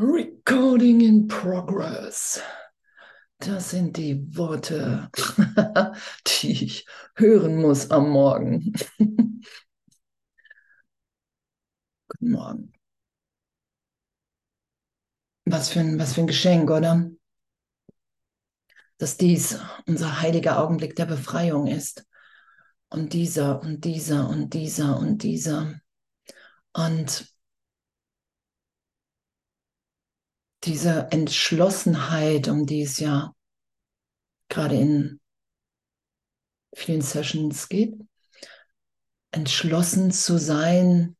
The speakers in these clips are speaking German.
Recording in progress. Das sind die Worte, die ich hören muss am Morgen. Guten Morgen. Was für, ein, was für ein Geschenk, oder? Dass dies unser heiliger Augenblick der Befreiung ist. Und dieser und dieser und dieser und dieser. Und diese Entschlossenheit, um die es ja gerade in vielen Sessions geht, entschlossen zu sein,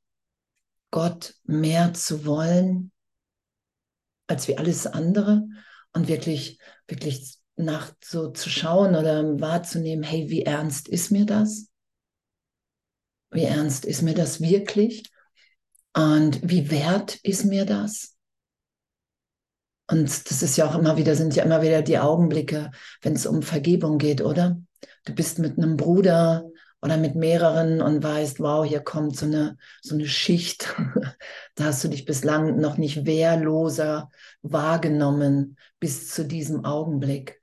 Gott mehr zu wollen als wie alles andere und wirklich, wirklich nach so zu schauen oder wahrzunehmen, hey, wie ernst ist mir das? Wie ernst ist mir das wirklich? Und wie wert ist mir das? Und das ist ja auch immer wieder, sind ja immer wieder die Augenblicke, wenn es um Vergebung geht, oder? Du bist mit einem Bruder oder mit mehreren und weißt, wow, hier kommt so eine, so eine Schicht. da hast du dich bislang noch nicht wehrloser wahrgenommen bis zu diesem Augenblick.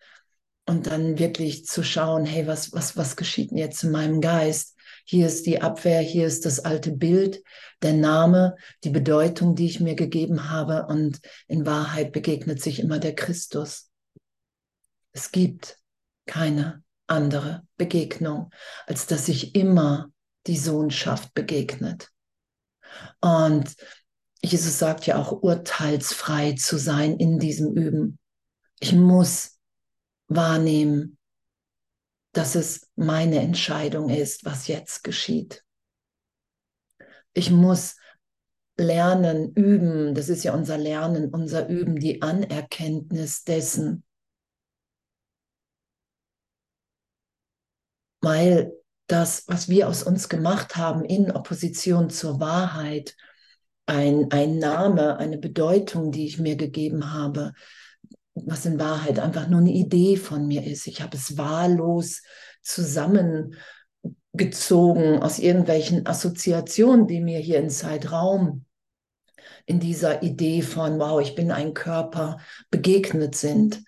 Und dann wirklich zu schauen, hey, was, was, was geschieht denn jetzt in meinem Geist? Hier ist die Abwehr, hier ist das alte Bild, der Name, die Bedeutung, die ich mir gegeben habe. Und in Wahrheit begegnet sich immer der Christus. Es gibt keine andere Begegnung, als dass sich immer die Sohnschaft begegnet. Und Jesus sagt ja auch, urteilsfrei zu sein in diesem Üben. Ich muss wahrnehmen, dass es meine Entscheidung ist, was jetzt geschieht. Ich muss lernen, üben, das ist ja unser Lernen, unser Üben, die Anerkenntnis dessen. Weil das, was wir aus uns gemacht haben in Opposition zur Wahrheit, ein, ein Name, eine Bedeutung, die ich mir gegeben habe, was in Wahrheit einfach nur eine Idee von mir ist. Ich habe es wahllos zusammengezogen aus irgendwelchen Assoziationen, die mir hier in Zeitraum in dieser Idee von, wow, ich bin ein Körper, begegnet sind.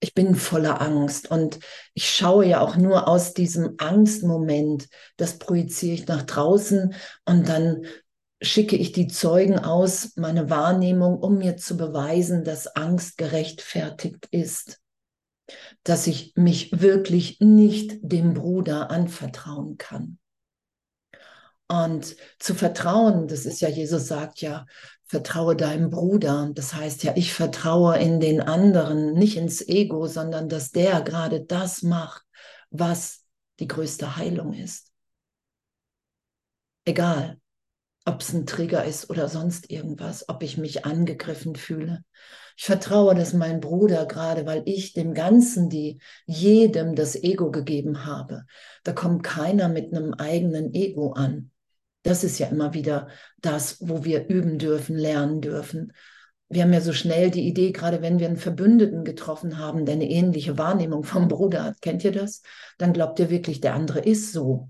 Ich bin voller Angst und ich schaue ja auch nur aus diesem Angstmoment, das projiziere ich nach draußen und dann schicke ich die Zeugen aus, meine Wahrnehmung, um mir zu beweisen, dass Angst gerechtfertigt ist, dass ich mich wirklich nicht dem Bruder anvertrauen kann. Und zu vertrauen, das ist ja, Jesus sagt ja, vertraue deinem Bruder. Das heißt ja, ich vertraue in den anderen, nicht ins Ego, sondern dass der gerade das macht, was die größte Heilung ist. Egal, ob es ein Trigger ist oder sonst irgendwas, ob ich mich angegriffen fühle. Ich vertraue, dass mein Bruder gerade, weil ich dem Ganzen, die jedem das Ego gegeben habe, da kommt keiner mit einem eigenen Ego an. Das ist ja immer wieder das, wo wir üben dürfen, lernen dürfen. Wir haben ja so schnell die Idee, gerade wenn wir einen Verbündeten getroffen haben, der eine ähnliche Wahrnehmung vom Bruder hat, kennt ihr das? Dann glaubt ihr wirklich, der andere ist so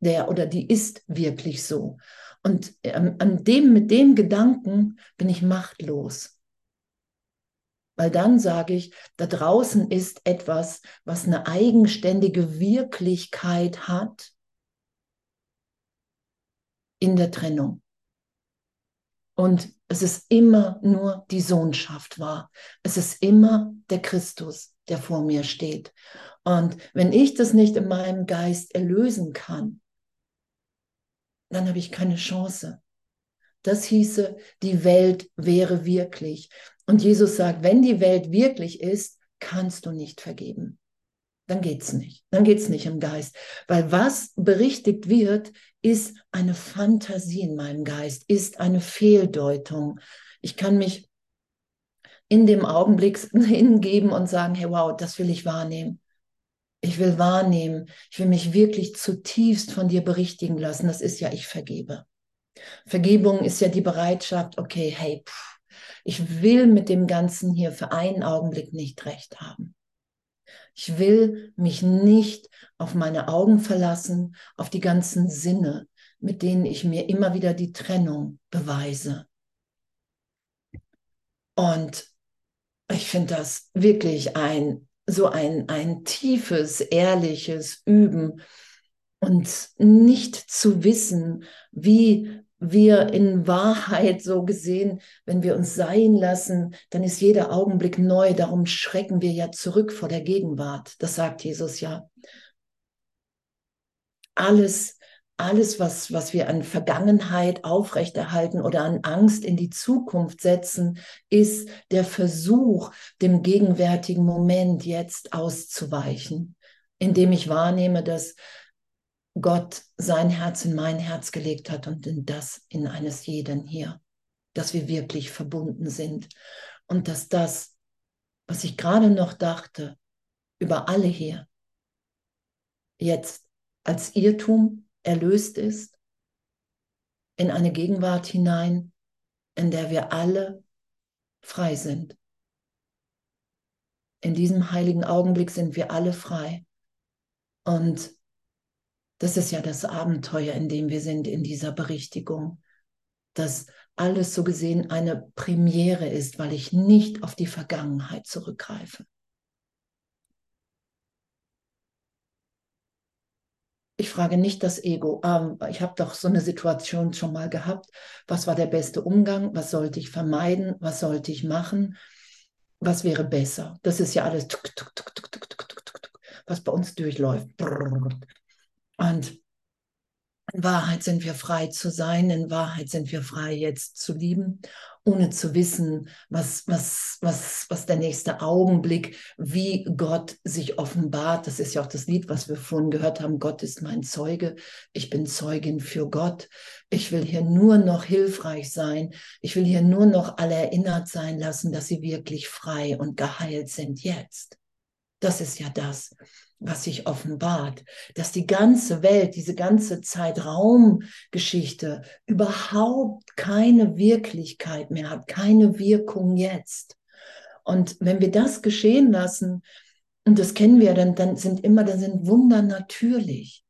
der oder die ist wirklich so. Und ähm, an dem, mit dem Gedanken bin ich machtlos. Weil dann sage ich, da draußen ist etwas, was eine eigenständige Wirklichkeit hat in der Trennung. Und es ist immer nur die Sohnschaft wahr. Es ist immer der Christus, der vor mir steht. Und wenn ich das nicht in meinem Geist erlösen kann, dann habe ich keine Chance. Das hieße, die Welt wäre wirklich. Und Jesus sagt, wenn die Welt wirklich ist, kannst du nicht vergeben. Dann geht's nicht. Dann geht's nicht im Geist. Weil was berichtigt wird, ist eine Fantasie in meinem Geist, ist eine Fehldeutung. Ich kann mich in dem Augenblick hingeben und sagen, hey, wow, das will ich wahrnehmen. Ich will wahrnehmen, ich will mich wirklich zutiefst von dir berichtigen lassen. Das ist ja, ich vergebe. Vergebung ist ja die Bereitschaft, okay, hey, pff, ich will mit dem Ganzen hier für einen Augenblick nicht recht haben. Ich will mich nicht auf meine Augen verlassen, auf die ganzen Sinne, mit denen ich mir immer wieder die Trennung beweise. Und ich finde das wirklich ein, so ein, ein tiefes, ehrliches Üben und nicht zu wissen, wie wir in Wahrheit so gesehen, wenn wir uns sein lassen, dann ist jeder Augenblick neu. Darum schrecken wir ja zurück vor der Gegenwart. Das sagt Jesus ja. Alles, alles, was, was wir an Vergangenheit aufrechterhalten oder an Angst in die Zukunft setzen, ist der Versuch, dem gegenwärtigen Moment jetzt auszuweichen, indem ich wahrnehme, dass Gott sein Herz in mein Herz gelegt hat und in das in eines jeden hier, dass wir wirklich verbunden sind. Und dass das, was ich gerade noch dachte, über alle hier, jetzt als Irrtum erlöst ist, in eine Gegenwart hinein, in der wir alle frei sind. In diesem heiligen Augenblick sind wir alle frei. Und das ist ja das Abenteuer, in dem wir sind, in dieser Berichtigung. Dass alles so gesehen eine Premiere ist, weil ich nicht auf die Vergangenheit zurückgreife. Ich frage nicht das Ego. Ähm, ich habe doch so eine Situation schon mal gehabt. Was war der beste Umgang? Was sollte ich vermeiden? Was sollte ich machen? Was wäre besser? Das ist ja alles, was bei uns durchläuft. Und in Wahrheit sind wir frei zu sein, in Wahrheit sind wir frei jetzt zu lieben, ohne zu wissen, was, was, was, was der nächste Augenblick, wie Gott sich offenbart. Das ist ja auch das Lied, was wir vorhin gehört haben. Gott ist mein Zeuge. Ich bin Zeugin für Gott. Ich will hier nur noch hilfreich sein. Ich will hier nur noch alle erinnert sein lassen, dass sie wirklich frei und geheilt sind jetzt. Das ist ja das, was sich offenbart, dass die ganze Welt, diese ganze Zeitraumgeschichte überhaupt keine Wirklichkeit mehr hat, keine Wirkung jetzt. Und wenn wir das geschehen lassen, und das kennen wir, dann, dann sind immer, dann sind Wunder natürlich.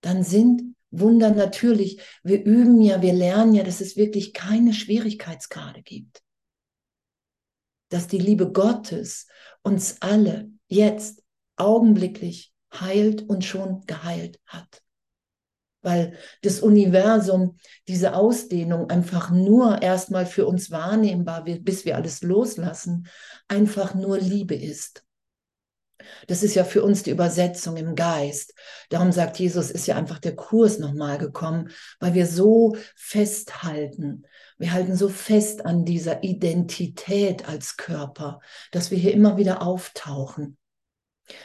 Dann sind Wunder natürlich. Wir üben ja, wir lernen ja, dass es wirklich keine Schwierigkeitsgrade gibt. Dass die Liebe Gottes uns alle jetzt augenblicklich heilt und schon geheilt hat. Weil das Universum, diese Ausdehnung einfach nur erstmal für uns wahrnehmbar wird, bis wir alles loslassen, einfach nur Liebe ist. Das ist ja für uns die Übersetzung im Geist. Darum sagt Jesus, ist ja einfach der Kurs nochmal gekommen, weil wir so festhalten. Wir halten so fest an dieser Identität als Körper, dass wir hier immer wieder auftauchen.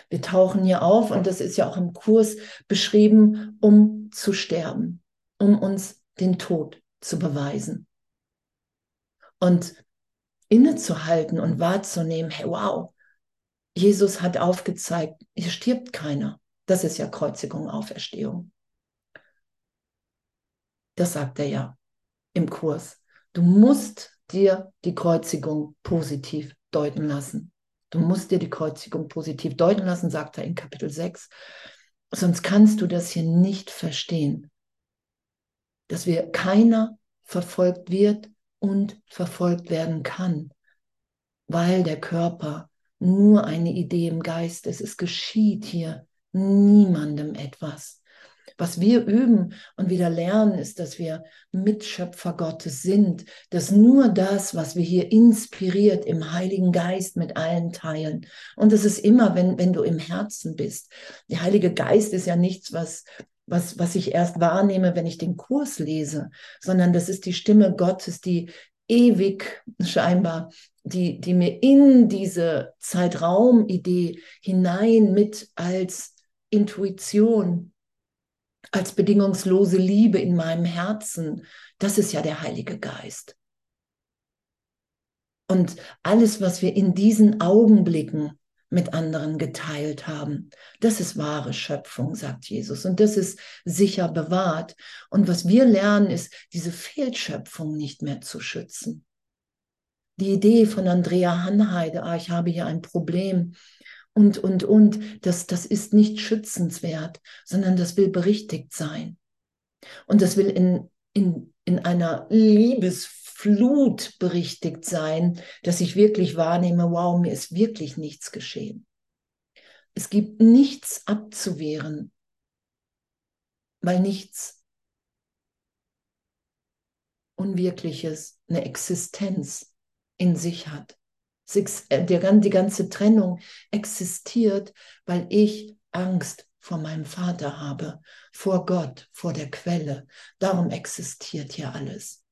Wir tauchen hier auf und das ist ja auch im Kurs beschrieben, um zu sterben, um uns den Tod zu beweisen. Und innezuhalten und wahrzunehmen, hey, wow, Jesus hat aufgezeigt, hier stirbt keiner. Das ist ja Kreuzigung, Auferstehung. Das sagt er ja im Kurs. Du musst dir die Kreuzigung positiv deuten lassen. Du musst dir die Kreuzigung positiv deuten lassen, sagt er in Kapitel 6. Sonst kannst du das hier nicht verstehen. Dass wir keiner verfolgt wird und verfolgt werden kann, weil der Körper nur eine Idee im Geist ist. Es geschieht hier niemandem etwas. Was wir üben und wieder lernen, ist, dass wir Mitschöpfer Gottes sind, dass nur das, was wir hier inspiriert im Heiligen Geist mit allen teilen. Und das ist immer, wenn, wenn du im Herzen bist. Der Heilige Geist ist ja nichts, was, was, was ich erst wahrnehme, wenn ich den Kurs lese, sondern das ist die Stimme Gottes, die ewig scheinbar, die, die mir in diese Zeitraumidee hinein mit als Intuition als bedingungslose Liebe in meinem Herzen, das ist ja der Heilige Geist. Und alles, was wir in diesen Augenblicken mit anderen geteilt haben, das ist wahre Schöpfung, sagt Jesus. Und das ist sicher bewahrt. Und was wir lernen, ist, diese Fehlschöpfung nicht mehr zu schützen. Die Idee von Andrea Hanheide, ah, ich habe hier ein Problem, und, und, und. Das, das ist nicht schützenswert, sondern das will berichtigt sein. Und das will in, in, in einer Liebes Flut berichtigt sein, dass ich wirklich wahrnehme, wow, mir ist wirklich nichts geschehen. Es gibt nichts abzuwehren, weil nichts Unwirkliches eine Existenz in sich hat. Äh, die ganze Trennung existiert, weil ich Angst vor meinem Vater habe, vor Gott, vor der Quelle. Darum existiert hier alles.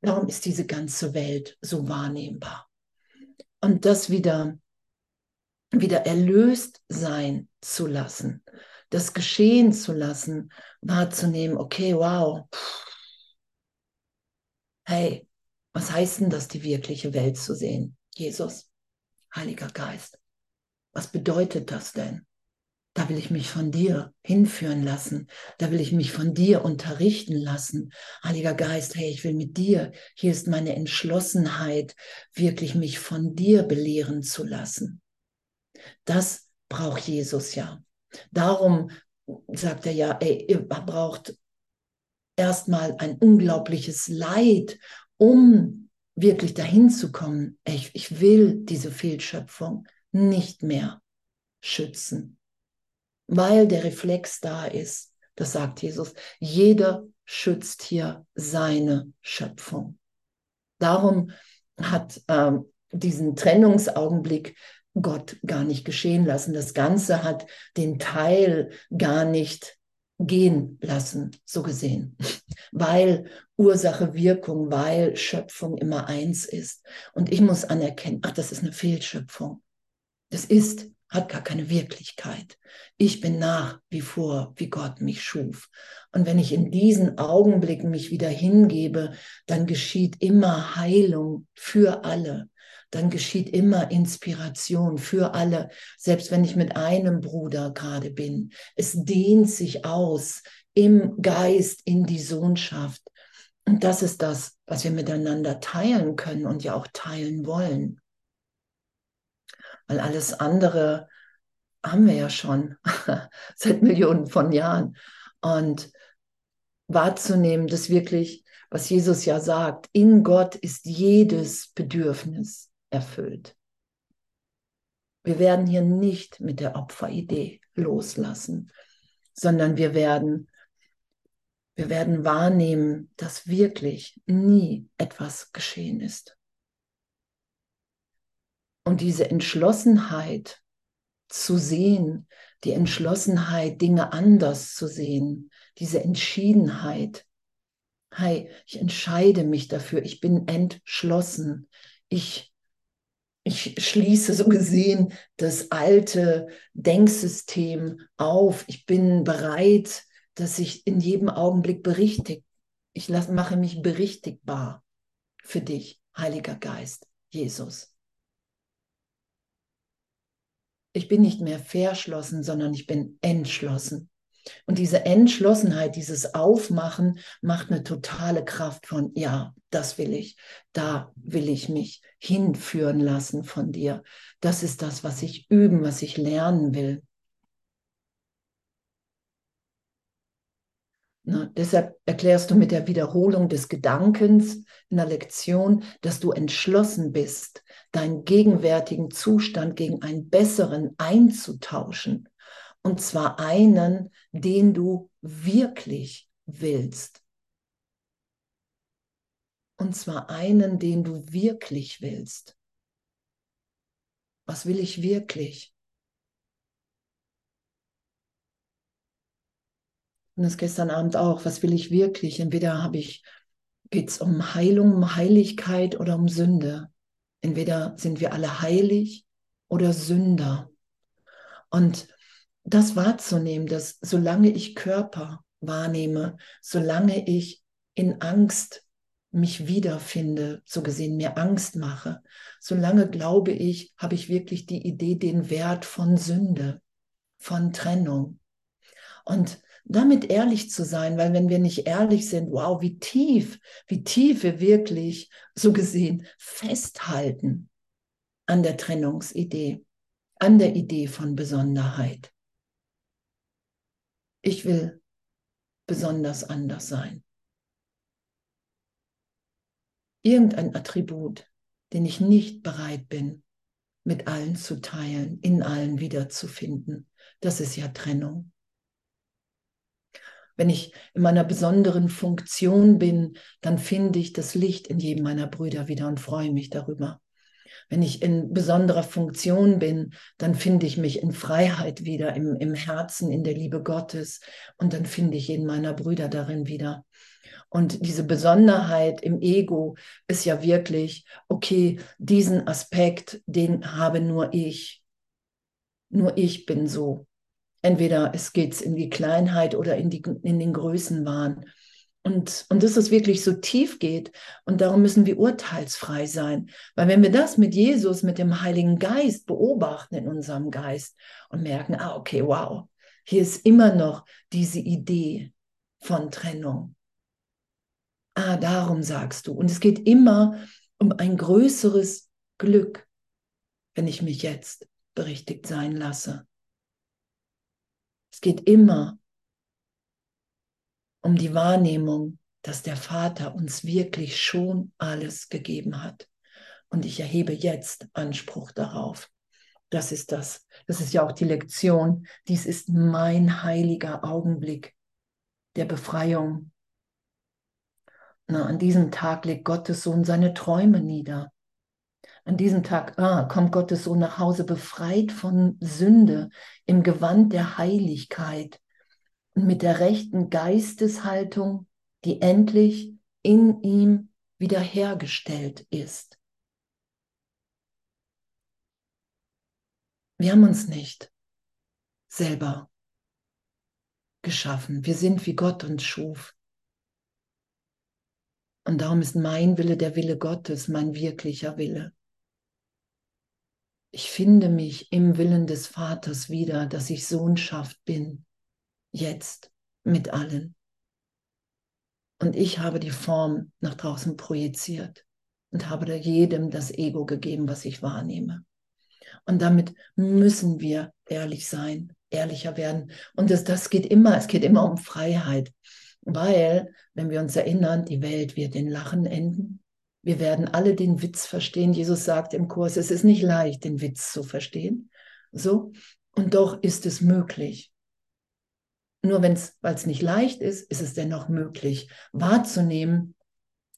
Darum ist diese ganze Welt so wahrnehmbar. Und das wieder, wieder erlöst sein zu lassen, das geschehen zu lassen, wahrzunehmen, okay, wow, hey, was heißt denn das, die wirkliche Welt zu sehen? Jesus, Heiliger Geist, was bedeutet das denn? Da will ich mich von dir hinführen lassen. Da will ich mich von dir unterrichten lassen. Heiliger Geist, hey, ich will mit dir. Hier ist meine Entschlossenheit, wirklich mich von dir belehren zu lassen. Das braucht Jesus ja. Darum sagt er ja, ey, ihr braucht erstmal ein unglaubliches Leid, um wirklich dahin zu kommen. Ich, ich will diese Fehlschöpfung nicht mehr schützen weil der Reflex da ist. Das sagt Jesus. Jeder schützt hier seine Schöpfung. Darum hat ähm, diesen Trennungsaugenblick Gott gar nicht geschehen lassen. Das Ganze hat den Teil gar nicht gehen lassen, so gesehen, weil Ursache, Wirkung, weil Schöpfung immer eins ist. Und ich muss anerkennen, ach, das ist eine Fehlschöpfung. Das ist hat gar keine Wirklichkeit. Ich bin nach wie vor, wie Gott mich schuf. Und wenn ich in diesen Augenblicken mich wieder hingebe, dann geschieht immer Heilung für alle. Dann geschieht immer Inspiration für alle, selbst wenn ich mit einem Bruder gerade bin. Es dehnt sich aus im Geist, in die Sohnschaft. Und das ist das, was wir miteinander teilen können und ja auch teilen wollen weil alles andere haben wir ja schon seit Millionen von Jahren. Und wahrzunehmen, dass wirklich, was Jesus ja sagt, in Gott ist jedes Bedürfnis erfüllt. Wir werden hier nicht mit der Opferidee loslassen, sondern wir werden, wir werden wahrnehmen, dass wirklich nie etwas geschehen ist. Und diese Entschlossenheit zu sehen, die Entschlossenheit, Dinge anders zu sehen, diese Entschiedenheit. Hey, ich entscheide mich dafür, ich bin entschlossen. Ich, ich schließe so gesehen das alte Denksystem auf. Ich bin bereit, dass ich in jedem Augenblick berichtigt. Ich lasse, mache mich berichtigbar für dich, Heiliger Geist, Jesus. ich bin nicht mehr verschlossen, sondern ich bin entschlossen. Und diese Entschlossenheit, dieses Aufmachen macht eine totale Kraft von, ja, das will ich, da will ich mich hinführen lassen von dir. Das ist das, was ich üben, was ich lernen will. Ne? Deshalb erklärst du mit der Wiederholung des Gedankens in der Lektion, dass du entschlossen bist, deinen gegenwärtigen Zustand gegen einen besseren einzutauschen. Und zwar einen, den du wirklich willst. Und zwar einen, den du wirklich willst. Was will ich wirklich? Und das gestern Abend auch. Was will ich wirklich? Entweder habe ich, geht es um Heilung, um Heiligkeit oder um Sünde. Entweder sind wir alle heilig oder Sünder. Und das wahrzunehmen, dass solange ich Körper wahrnehme, solange ich in Angst mich wiederfinde, so gesehen mir Angst mache, solange glaube ich, habe ich wirklich die Idee, den Wert von Sünde, von Trennung. Und damit ehrlich zu sein, weil wenn wir nicht ehrlich sind, wow, wie tief, wie tief wir wirklich so gesehen festhalten an der Trennungsidee, an der Idee von Besonderheit. Ich will besonders anders sein. irgendein Attribut, den ich nicht bereit bin, mit allen zu teilen, in allen wiederzufinden. Das ist ja Trennung. Wenn ich in meiner besonderen Funktion bin, dann finde ich das Licht in jedem meiner Brüder wieder und freue mich darüber. Wenn ich in besonderer Funktion bin, dann finde ich mich in Freiheit wieder, im, im Herzen, in der Liebe Gottes und dann finde ich jeden meiner Brüder darin wieder. Und diese Besonderheit im Ego ist ja wirklich, okay, diesen Aspekt, den habe nur ich. Nur ich bin so. Entweder es geht in die Kleinheit oder in, die, in den Größenwahn. Und, und dass es wirklich so tief geht. Und darum müssen wir urteilsfrei sein. Weil wenn wir das mit Jesus, mit dem Heiligen Geist beobachten in unserem Geist und merken, ah, okay, wow, hier ist immer noch diese Idee von Trennung. Ah, darum sagst du. Und es geht immer um ein größeres Glück, wenn ich mich jetzt berichtigt sein lasse. Es geht immer um die Wahrnehmung, dass der Vater uns wirklich schon alles gegeben hat. Und ich erhebe jetzt Anspruch darauf. Das ist das. Das ist ja auch die Lektion. Dies ist mein heiliger Augenblick der Befreiung. Na, an diesem Tag legt Gottes Sohn seine Träume nieder. An diesem Tag ah, kommt Gottes Sohn nach Hause befreit von Sünde im Gewand der Heiligkeit mit der rechten Geisteshaltung, die endlich in ihm wiederhergestellt ist. Wir haben uns nicht selber geschaffen. Wir sind, wie Gott uns schuf. Und darum ist mein Wille der Wille Gottes, mein wirklicher Wille. Ich finde mich im Willen des Vaters wieder, dass ich Sohnschaft bin jetzt mit allen. Und ich habe die Form nach draußen projiziert und habe da jedem das Ego gegeben, was ich wahrnehme. Und damit müssen wir ehrlich sein, ehrlicher werden. Und das, das geht immer, es geht immer um Freiheit. Weil, wenn wir uns erinnern, die Welt wird in Lachen enden. Wir werden alle den Witz verstehen. Jesus sagt im Kurs, es ist nicht leicht, den Witz zu verstehen. So. Und doch ist es möglich. Nur wenn es, weil es nicht leicht ist, ist es dennoch möglich wahrzunehmen.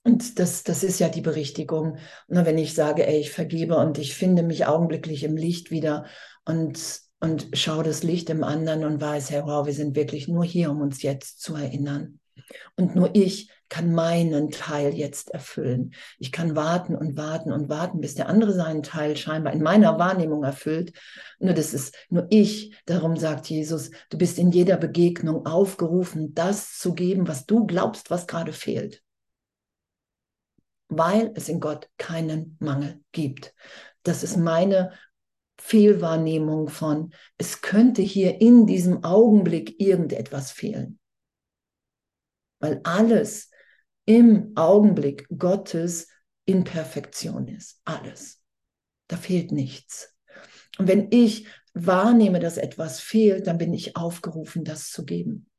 Und das, das ist ja die Berichtigung. Nur wenn ich sage, ey, ich vergebe und ich finde mich augenblicklich im Licht wieder und, und schaue das Licht im anderen und weiß, hey, wow, wir sind wirklich nur hier, um uns jetzt zu erinnern. Und nur ich kann meinen Teil jetzt erfüllen. Ich kann warten und warten und warten, bis der andere seinen Teil scheinbar in meiner Wahrnehmung erfüllt. Nur das ist nur ich. Darum sagt Jesus, du bist in jeder Begegnung aufgerufen, das zu geben, was du glaubst, was gerade fehlt. Weil es in Gott keinen Mangel gibt. Das ist meine Fehlwahrnehmung von, es könnte hier in diesem Augenblick irgendetwas fehlen weil alles im Augenblick Gottes in Perfektion ist. Alles. Da fehlt nichts. Und wenn ich wahrnehme, dass etwas fehlt, dann bin ich aufgerufen, das zu geben.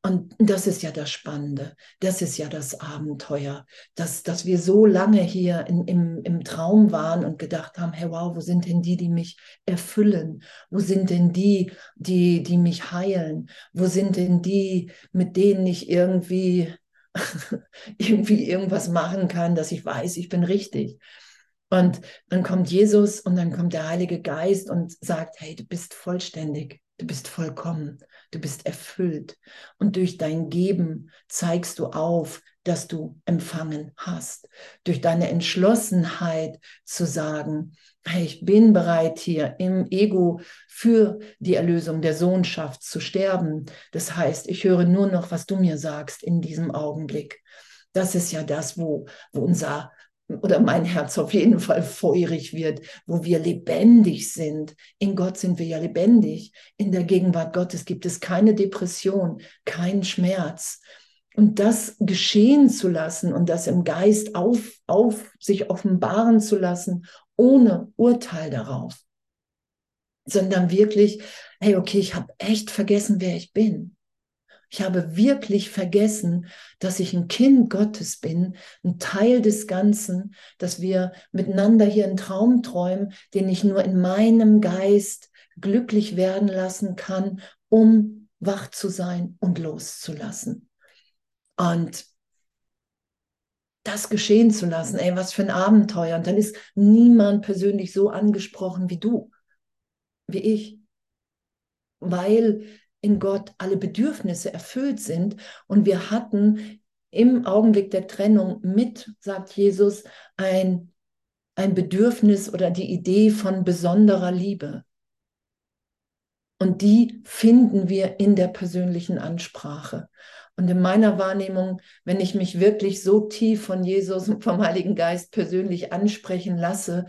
Und das ist ja das Spannende, das ist ja das Abenteuer, dass, dass wir so lange hier in, im, im Traum waren und gedacht haben, hey wow, wo sind denn die, die mich erfüllen? Wo sind denn die, die, die mich heilen? Wo sind denn die, mit denen ich irgendwie, irgendwie irgendwas machen kann, dass ich weiß, ich bin richtig? Und dann kommt Jesus und dann kommt der Heilige Geist und sagt, hey, du bist vollständig, du bist vollkommen du bist erfüllt. Und durch dein Geben zeigst du auf, dass du empfangen hast. Durch deine Entschlossenheit zu sagen, ich bin bereit hier im Ego für die Erlösung der Sohnschaft zu sterben. Das heißt, ich höre nur noch, was du mir sagst in diesem Augenblick. Das ist ja das, wo, wo unser oder mein Herz auf jeden Fall feurig wird, wo wir lebendig sind. In Gott sind wir ja lebendig. In der Gegenwart Gottes gibt es keine Depression, keinen Schmerz. Und das geschehen zu lassen und das im Geist auf, auf sich offenbaren zu lassen, ohne Urteil darauf, sondern wirklich, hey, okay, ich habe echt vergessen, wer ich bin. Ich habe wirklich vergessen, dass ich ein Kind Gottes bin, ein Teil des Ganzen, dass wir miteinander hier einen Traum träumen, den ich nur in meinem Geist glücklich werden lassen kann, um wach zu sein und loszulassen. Und das geschehen zu lassen, ey, was für ein Abenteuer. Und dann ist niemand persönlich so angesprochen wie du, wie ich, weil in Gott alle Bedürfnisse erfüllt sind. Und wir hatten im Augenblick der Trennung mit, sagt Jesus, ein, ein Bedürfnis oder die Idee von besonderer Liebe. Und die finden wir in der persönlichen Ansprache. Und in meiner Wahrnehmung, wenn ich mich wirklich so tief von Jesus und vom Heiligen Geist persönlich ansprechen lasse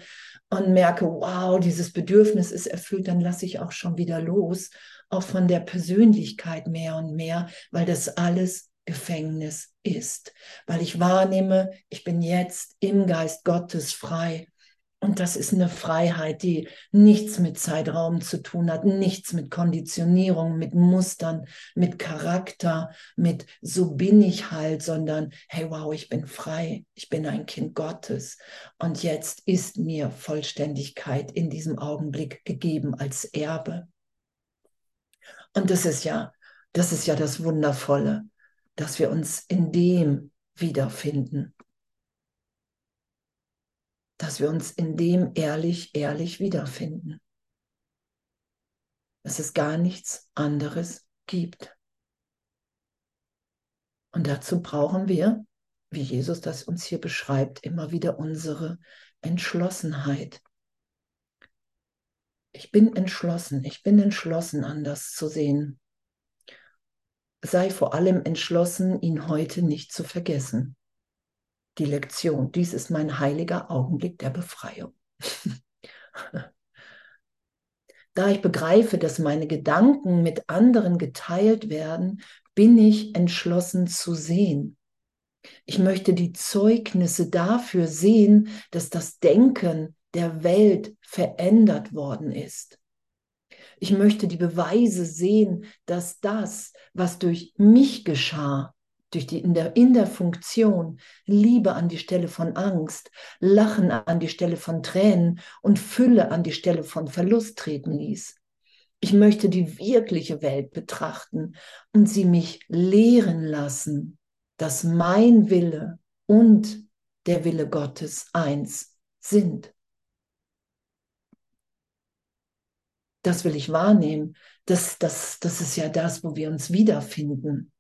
und merke, wow, dieses Bedürfnis ist erfüllt, dann lasse ich auch schon wieder los, auch von der Persönlichkeit mehr und mehr, weil das alles Gefängnis ist, weil ich wahrnehme, ich bin jetzt im Geist Gottes frei und das ist eine Freiheit, die nichts mit Zeitraum zu tun hat, nichts mit Konditionierung, mit Mustern, mit Charakter, mit so bin ich halt, sondern hey, wow, ich bin frei, ich bin ein Kind Gottes. Und jetzt ist mir Vollständigkeit in diesem Augenblick gegeben als Erbe. Und das ist ja, das ist ja das Wundervolle, dass wir uns in dem wiederfinden dass wir uns in dem ehrlich, ehrlich wiederfinden. Dass es gar nichts anderes gibt. Und dazu brauchen wir, wie Jesus das uns hier beschreibt, immer wieder unsere Entschlossenheit. Ich bin entschlossen, ich bin entschlossen, anders zu sehen. Sei vor allem entschlossen, ihn heute nicht zu vergessen die Lektion. Dies ist mein heiliger Augenblick der Befreiung. da ich begreife, dass meine Gedanken mit anderen geteilt werden, bin ich entschlossen zu sehen. Ich möchte die Zeugnisse dafür sehen, dass das Denken der Welt verändert worden ist. Ich möchte die Beweise sehen, dass das, was durch mich geschah, durch die, in, der, in der Funktion Liebe an die Stelle von Angst, Lachen an die Stelle von Tränen und Fülle an die Stelle von Verlust treten ließ. Ich möchte die wirkliche Welt betrachten und sie mich lehren lassen, dass mein Wille und der Wille Gottes eins sind. Das will ich wahrnehmen. Das, das, das ist ja das, wo wir uns wiederfinden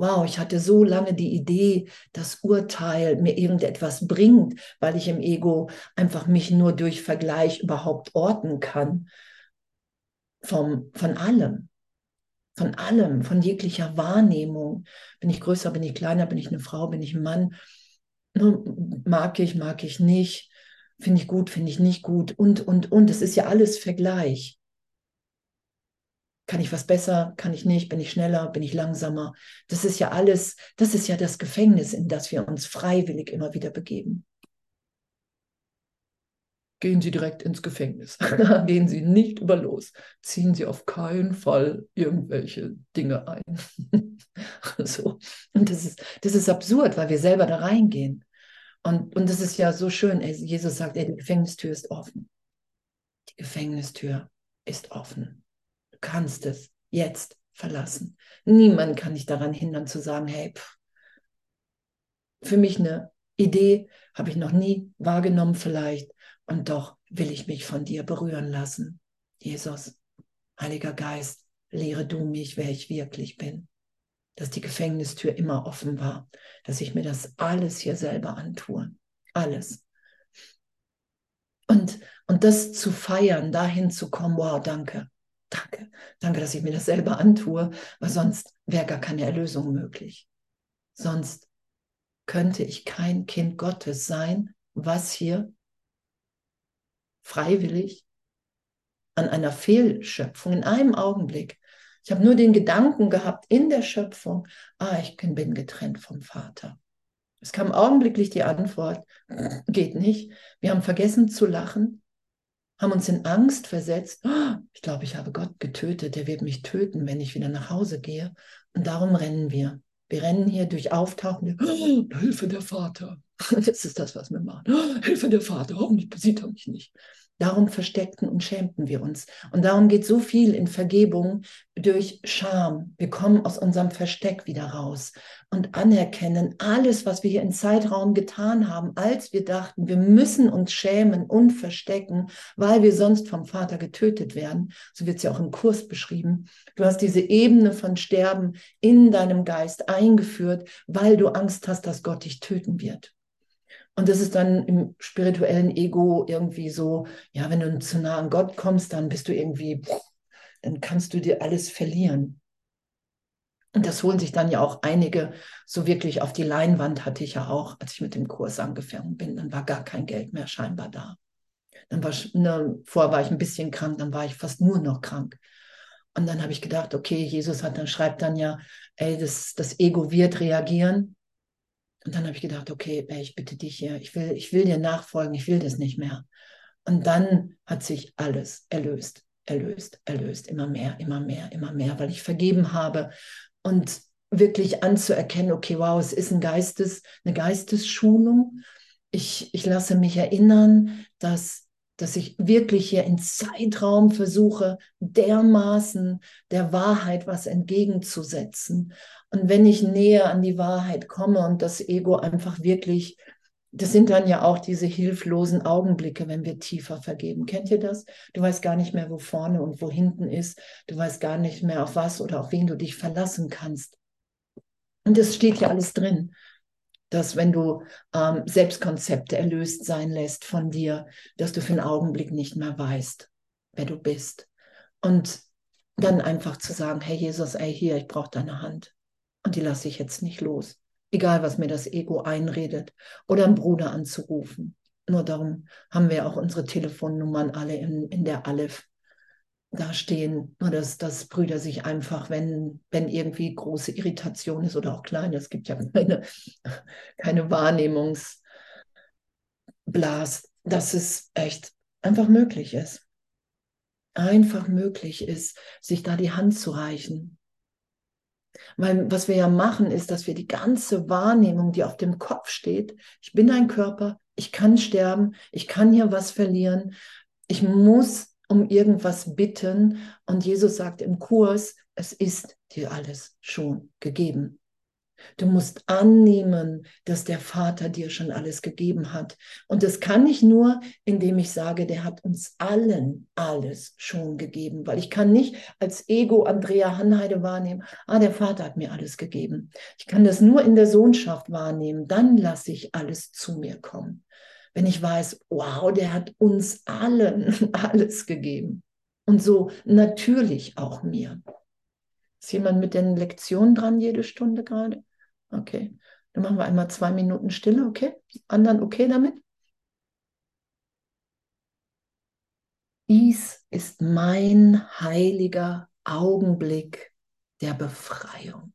wow, ich hatte so lange die Idee, dass Urteil mir irgendetwas bringt, weil ich im Ego einfach mich nur durch Vergleich überhaupt orten kann. Vom, von allem. Von allem, von jeglicher Wahrnehmung. Bin ich größer, bin ich kleiner, bin ich eine Frau, bin ich ein Mann? Mag ich, mag ich nicht? Finde ich gut, finde ich nicht gut? Und, und, und. Es ist ja alles Vergleich. Kann ich was besser? Kann ich nicht? Bin ich schneller? Bin ich langsamer? Das ist ja alles, das ist ja das Gefängnis, in das wir uns freiwillig immer wieder begeben. Gehen Sie direkt ins Gefängnis. Gehen Sie nicht über los. Ziehen Sie auf keinen Fall irgendwelche Dinge ein. so. Und das ist, das ist absurd, weil wir selber da reingehen. Und, und das ist ja so schön. Jesus sagt, ey, die Gefängnistür ist offen. Die Gefängnistür ist offen kannst es jetzt verlassen. Niemand kann dich daran hindern zu sagen, hey, pff, für mich eine Idee habe ich noch nie wahrgenommen vielleicht und doch will ich mich von dir berühren lassen. Jesus, Heiliger Geist, lehre du mich, wer ich wirklich bin. Dass die Gefängnistür immer offen war, dass ich mir das alles hier selber antue. Alles. Und, und das zu feiern, dahin zu kommen, wow, danke. Danke, danke, dass ich mir das selber antue, weil sonst wäre gar keine Erlösung möglich. Sonst könnte ich kein Kind Gottes sein, was hier freiwillig an einer Fehlschöpfung in einem Augenblick. Ich habe nur den Gedanken gehabt in der Schöpfung, ah, ich bin getrennt vom Vater. Es kam augenblicklich die Antwort, geht nicht. Wir haben vergessen zu lachen haben uns in Angst versetzt. Oh, ich glaube, ich habe Gott getötet, der wird mich töten, wenn ich wieder nach Hause gehe. Und darum rennen wir. Wir rennen hier durch Auftauchen. Oh, Hilfe der Vater. Das ist das, was wir machen. Oh, Hilfe der Vater, hoffentlich sieht er mich nicht. Darum versteckten und schämten wir uns. Und darum geht so viel in Vergebung durch Scham. Wir kommen aus unserem Versteck wieder raus und anerkennen alles, was wir hier im Zeitraum getan haben, als wir dachten, wir müssen uns schämen und verstecken, weil wir sonst vom Vater getötet werden. So wird es ja auch im Kurs beschrieben. Du hast diese Ebene von Sterben in deinem Geist eingeführt, weil du Angst hast, dass Gott dich töten wird. Und das ist dann im spirituellen Ego irgendwie so, ja, wenn du zu nah an Gott kommst, dann bist du irgendwie, dann kannst du dir alles verlieren. Und das holen sich dann ja auch einige so wirklich auf die Leinwand, hatte ich ja auch, als ich mit dem Kurs angefangen bin. Dann war gar kein Geld mehr scheinbar da. Dann war, ne, vorher war ich ein bisschen krank, dann war ich fast nur noch krank. Und dann habe ich gedacht, okay, Jesus hat dann schreibt dann ja, ey, das, das Ego wird reagieren. Und dann habe ich gedacht, okay, ich bitte dich hier, ich will, ich will dir nachfolgen, ich will das nicht mehr. Und dann hat sich alles erlöst, erlöst, erlöst, immer mehr, immer mehr, immer mehr, weil ich vergeben habe und wirklich anzuerkennen, okay, wow, es ist ein Geistes, eine Geistesschulung. Ich, ich lasse mich erinnern, dass dass ich wirklich hier in Zeitraum versuche, dermaßen der Wahrheit was entgegenzusetzen. Und wenn ich näher an die Wahrheit komme und das Ego einfach wirklich, das sind dann ja auch diese hilflosen Augenblicke, wenn wir tiefer vergeben. Kennt ihr das? Du weißt gar nicht mehr, wo vorne und wo hinten ist. Du weißt gar nicht mehr, auf was oder auf wen du dich verlassen kannst. Und das steht ja alles drin dass wenn du ähm, Selbstkonzepte erlöst sein lässt von dir, dass du für einen Augenblick nicht mehr weißt, wer du bist. Und dann einfach zu sagen, hey Jesus, ey, hier, ich brauche deine Hand. Und die lasse ich jetzt nicht los. Egal, was mir das Ego einredet. Oder einen Bruder anzurufen. Nur darum haben wir auch unsere Telefonnummern alle in, in der Aleph da stehen, nur dass, dass Brüder sich einfach, wenn, wenn irgendwie große Irritation ist oder auch kleine, es gibt ja keine, keine Wahrnehmungsblas, dass es echt einfach möglich ist. Einfach möglich ist, sich da die Hand zu reichen. Weil was wir ja machen, ist, dass wir die ganze Wahrnehmung, die auf dem Kopf steht, ich bin ein Körper, ich kann sterben, ich kann hier was verlieren, ich muss um irgendwas bitten. Und Jesus sagt im Kurs, es ist dir alles schon gegeben. Du musst annehmen, dass der Vater dir schon alles gegeben hat. Und das kann ich nur, indem ich sage, der hat uns allen alles schon gegeben. Weil ich kann nicht als Ego Andrea Hanheide wahrnehmen, ah, der Vater hat mir alles gegeben. Ich kann das nur in der Sohnschaft wahrnehmen. Dann lasse ich alles zu mir kommen wenn ich weiß, wow, der hat uns allen alles gegeben. Und so natürlich auch mir. Ist jemand mit den Lektionen dran jede Stunde gerade? Okay. Dann machen wir einmal zwei Minuten Stille, okay? Anderen okay damit? Dies ist mein heiliger Augenblick der Befreiung.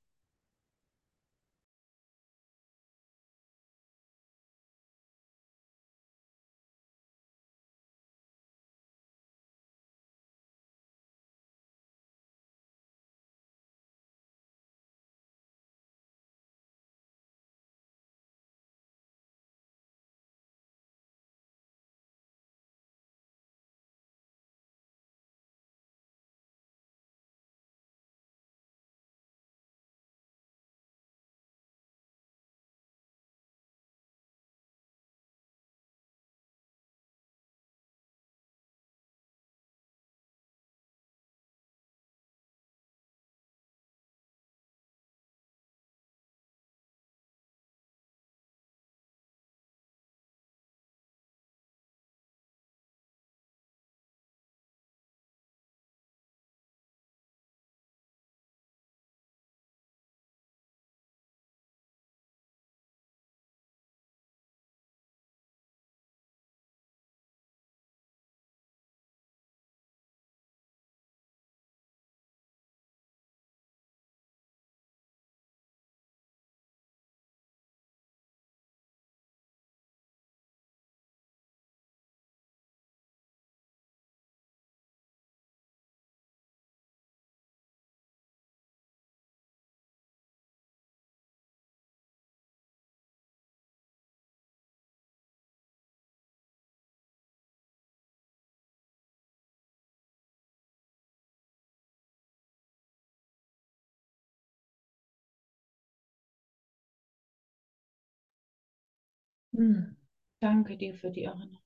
Hm. Danke dir für die Erinnerung.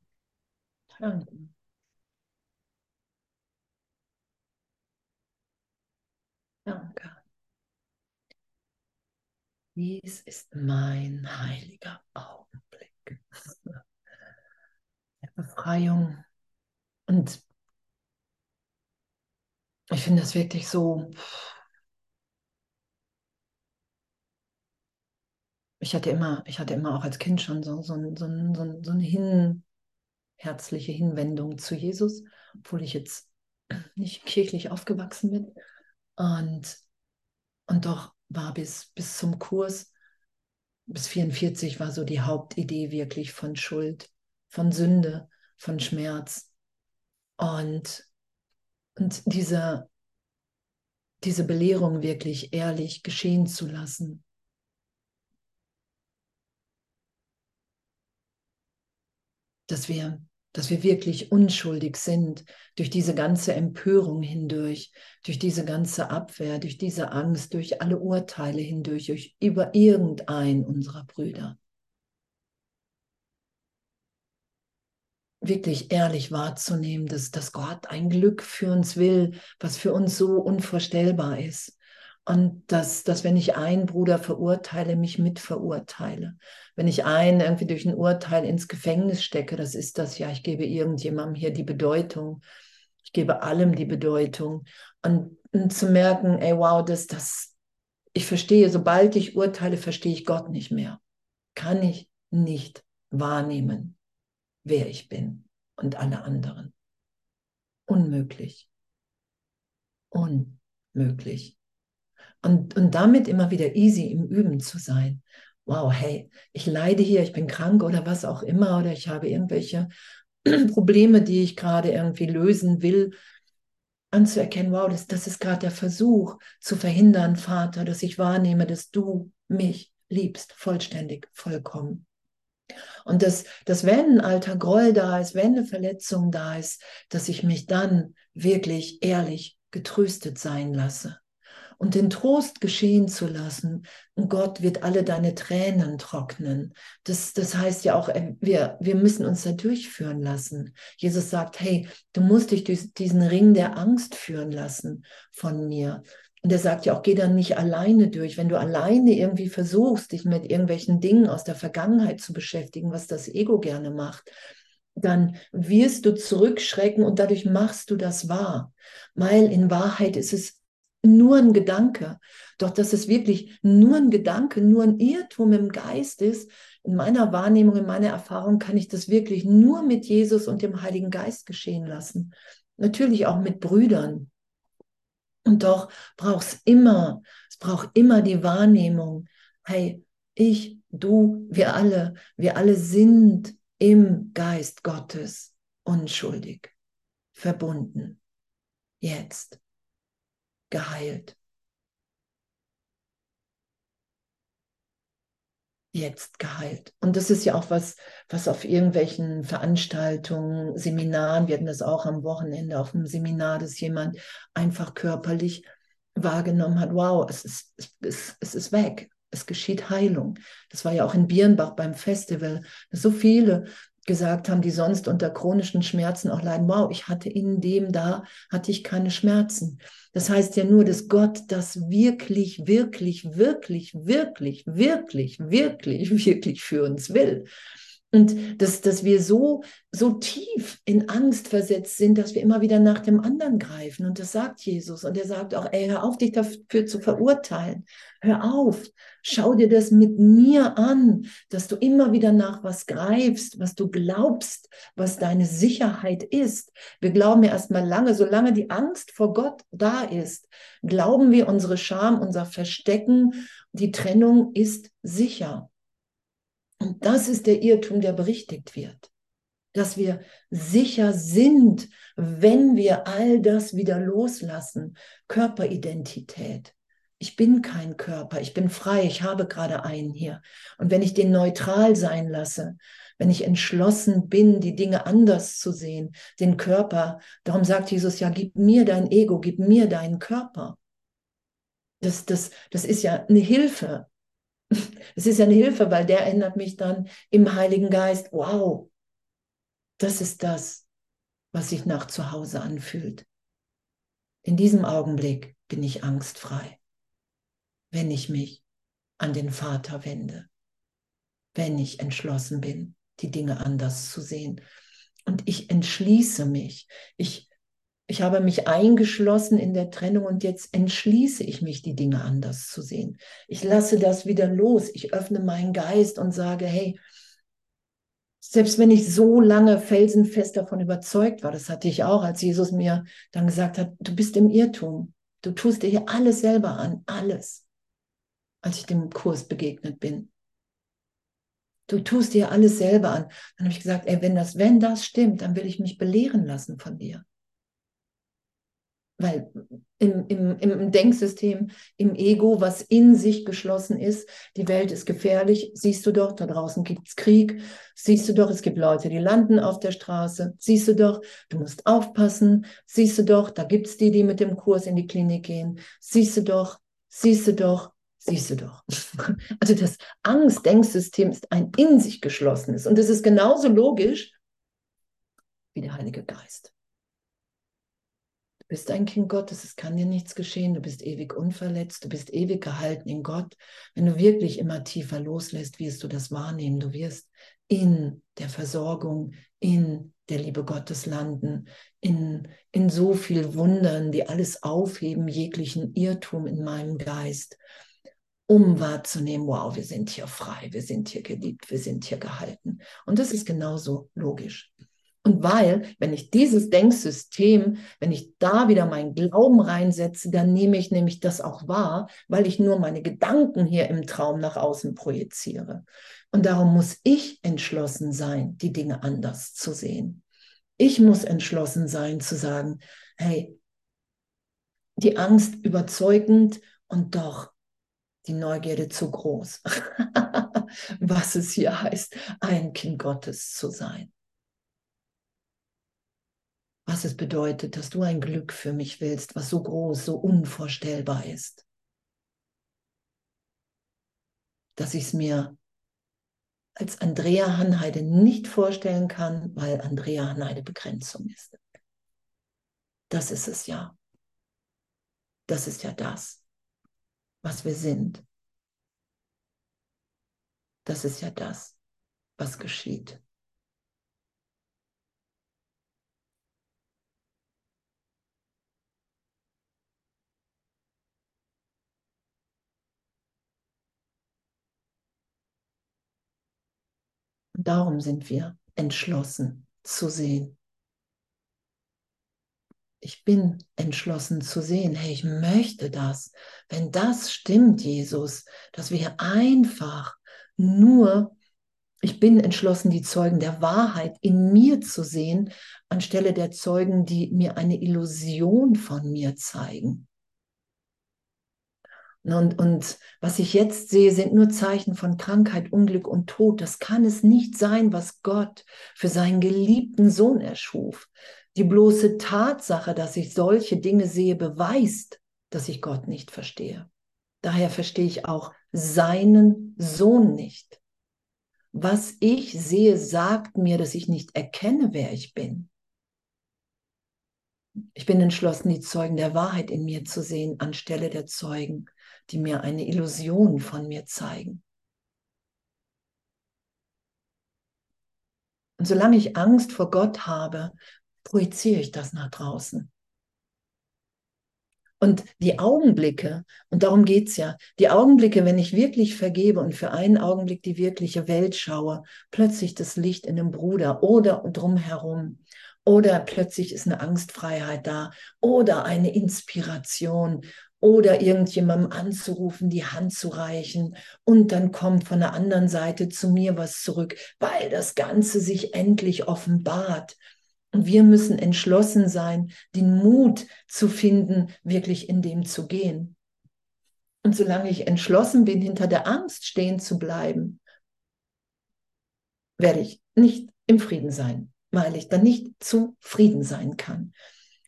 Danke. Danke. Dies ist mein heiliger Augenblick der Befreiung. Und ich finde das wirklich so. Ich hatte immer, ich hatte immer auch als Kind schon so, so, so, so, so eine hin, herzliche Hinwendung zu Jesus, obwohl ich jetzt nicht kirchlich aufgewachsen bin. Und, und doch war bis, bis zum Kurs, bis 44 war so die Hauptidee wirklich von Schuld, von Sünde, von Schmerz. Und, und diese, diese Belehrung wirklich ehrlich geschehen zu lassen. Dass wir dass wir wirklich unschuldig sind durch diese ganze Empörung hindurch, durch diese ganze Abwehr, durch diese Angst, durch alle Urteile hindurch, durch über irgendein unserer Brüder. Wirklich ehrlich wahrzunehmen, dass, dass Gott ein Glück für uns will, was für uns so unvorstellbar ist. Und dass, dass wenn ich einen Bruder verurteile, mich mit verurteile. Wenn ich einen irgendwie durch ein Urteil ins Gefängnis stecke, das ist das ja, ich gebe irgendjemandem hier die Bedeutung. Ich gebe allem die Bedeutung. Und, und zu merken, ey, wow, das, das, ich verstehe, sobald ich urteile, verstehe ich Gott nicht mehr. Kann ich nicht wahrnehmen, wer ich bin und alle anderen. Unmöglich. Unmöglich. Und, und damit immer wieder easy im Üben zu sein. Wow, hey, ich leide hier, ich bin krank oder was auch immer, oder ich habe irgendwelche Probleme, die ich gerade irgendwie lösen will, anzuerkennen, wow, das, das ist gerade der Versuch zu verhindern, Vater, dass ich wahrnehme, dass du mich liebst, vollständig, vollkommen. Und dass, dass wenn ein alter Groll da ist, wenn eine Verletzung da ist, dass ich mich dann wirklich ehrlich getröstet sein lasse und den Trost geschehen zu lassen. Und Gott wird alle deine Tränen trocknen. Das, das heißt ja auch, äh, wir, wir müssen uns da durchführen lassen. Jesus sagt, hey, du musst dich durch diesen Ring der Angst führen lassen von mir. Und er sagt ja auch, geh dann nicht alleine durch. Wenn du alleine irgendwie versuchst, dich mit irgendwelchen Dingen aus der Vergangenheit zu beschäftigen, was das Ego gerne macht, dann wirst du zurückschrecken und dadurch machst du das wahr. Weil in Wahrheit ist es nur ein Gedanke. Doch dass es wirklich nur ein Gedanke, nur ein Irrtum im Geist ist, in meiner Wahrnehmung, in meiner Erfahrung kann ich das wirklich nur mit Jesus und dem Heiligen Geist geschehen lassen. Natürlich auch mit Brüdern. Und doch braucht es immer, es braucht immer die Wahrnehmung, hey, ich, du, wir alle, wir alle sind im Geist Gottes unschuldig, verbunden. Jetzt geheilt. Jetzt geheilt. Und das ist ja auch was, was auf irgendwelchen Veranstaltungen, Seminaren, wir hatten das auch am Wochenende auf einem Seminar, dass jemand einfach körperlich wahrgenommen hat, wow, es ist, es es ist weg. Es geschieht Heilung. Das war ja auch in Birnbach beim Festival, so viele gesagt haben, die sonst unter chronischen Schmerzen auch leiden, wow, ich hatte in dem da, hatte ich keine Schmerzen. Das heißt ja nur, dass Gott das wirklich, wirklich, wirklich, wirklich, wirklich, wirklich, wirklich für uns will. Und dass, dass wir so, so tief in Angst versetzt sind, dass wir immer wieder nach dem anderen greifen. Und das sagt Jesus. Und er sagt auch, ey, hör auf, dich dafür zu verurteilen. Hör auf, schau dir das mit mir an, dass du immer wieder nach was greifst, was du glaubst, was deine Sicherheit ist. Wir glauben ja erstmal lange, solange die Angst vor Gott da ist, glauben wir unsere Scham, unser Verstecken, die Trennung ist sicher. Und das ist der Irrtum, der berichtigt wird. Dass wir sicher sind, wenn wir all das wieder loslassen. Körperidentität. Ich bin kein Körper, ich bin frei, ich habe gerade einen hier. Und wenn ich den neutral sein lasse, wenn ich entschlossen bin, die Dinge anders zu sehen, den Körper, darum sagt Jesus ja, gib mir dein Ego, gib mir deinen Körper. Das, das, das ist ja eine Hilfe, Es ist ja eine Hilfe, weil der erinnert mich dann im Heiligen Geist, wow, das ist das, was sich nach zu Hause anfühlt. In diesem Augenblick bin ich angstfrei, wenn ich mich an den Vater wende, wenn ich entschlossen bin, die Dinge anders zu sehen. Und ich entschließe mich. Ich, ich habe mich eingeschlossen in der Trennung und jetzt entschließe ich mich, die Dinge anders zu sehen. Ich lasse das wieder los. Ich öffne meinen Geist und sage, hey, selbst wenn ich so lange felsenfest davon überzeugt war, das hatte ich auch, als Jesus mir dann gesagt hat, du bist im Irrtum. Du tust dir hier alles selber an, alles, als ich dem Kurs begegnet bin. Du tust dir alles selber an. Dann habe ich gesagt, ey, wenn das, wenn das stimmt, dann will ich mich belehren lassen von dir. Weil im, im, im Denksystem, im Ego, was in sich geschlossen ist, die Welt ist gefährlich, siehst du doch, da draußen gibt es Krieg, siehst du doch, es gibt Leute, die landen auf der Straße, siehst du doch, du musst aufpassen, siehst du doch, da gibt es die, die mit dem Kurs in die Klinik gehen, siehst du doch, siehst du doch, Siehst du doch. Also das Angst-Denksystem ist ein in sich geschlossenes. Und es ist genauso logisch wie der Heilige Geist. Bist ein Kind Gottes, es kann dir nichts geschehen, du bist ewig unverletzt, du bist ewig gehalten in Gott. Wenn du wirklich immer tiefer loslässt, wirst du das wahrnehmen. Du wirst in der Versorgung, in der Liebe Gottes landen, in, in so viel Wundern, die alles aufheben, jeglichen Irrtum in meinem Geist um wahrzunehmen, wow, wir sind hier frei, wir sind hier geliebt, wir sind hier gehalten. Und das ist genauso logisch. Und weil, wenn ich dieses Denksystem, wenn ich da wieder meinen Glauben reinsetze, dann nehme ich nämlich das auch wahr, weil ich nur meine Gedanken hier im Traum nach außen projiziere. Und darum muss ich entschlossen sein, die Dinge anders zu sehen. Ich muss entschlossen sein zu sagen, hey, die Angst überzeugend und doch die Neugierde zu groß, was es hier heißt, ein Kind Gottes zu sein. Was es bedeutet, dass du ein Glück für mich willst, was so groß, so unvorstellbar ist. Dass ich es mir als Andrea Hanheide nicht vorstellen kann, weil Andrea Hanheide Begrenzung ist. Das ist es ja. Das ist ja das was wir sind. Das ist ja das, was geschieht. Und darum sind wir entschlossen zu sehen ich bin entschlossen zu sehen, hey, ich möchte das. Wenn das stimmt, Jesus, dass wir einfach nur, ich bin entschlossen, die Zeugen der Wahrheit in mir zu sehen, anstelle der Zeugen, die mir eine Illusion von mir zeigen. Und, und was ich jetzt sehe, sind nur Zeichen von Krankheit, Unglück und Tod. Das kann es nicht sein, was Gott für seinen geliebten Sohn erschuf. Die bloße Tatsache, dass ich solche Dinge sehe, beweist, dass ich Gott nicht verstehe. Daher verstehe ich auch seinen Sohn nicht. Was ich sehe, sagt mir, dass ich nicht erkenne, wer ich bin. Ich bin entschlossen, die Zeugen der Wahrheit in mir zu sehen, anstelle der Zeugen, die mir eine Illusion von mir zeigen. Und solange ich Angst vor Gott habe, projiziere ich das nach draußen. Und die Augenblicke, und darum geht es ja, die Augenblicke, wenn ich wirklich vergebe und für einen Augenblick die wirkliche Welt schaue, plötzlich das Licht in dem Bruder oder drumherum, oder plötzlich ist eine Angstfreiheit da, oder eine Inspiration, oder irgendjemandem anzurufen, die Hand zu reichen und dann kommt von der anderen Seite zu mir was zurück, weil das Ganze sich endlich offenbart. Und wir müssen entschlossen sein, den Mut zu finden, wirklich in dem zu gehen. Und solange ich entschlossen bin, hinter der Angst stehen zu bleiben, werde ich nicht im Frieden sein, weil ich dann nicht zufrieden sein kann,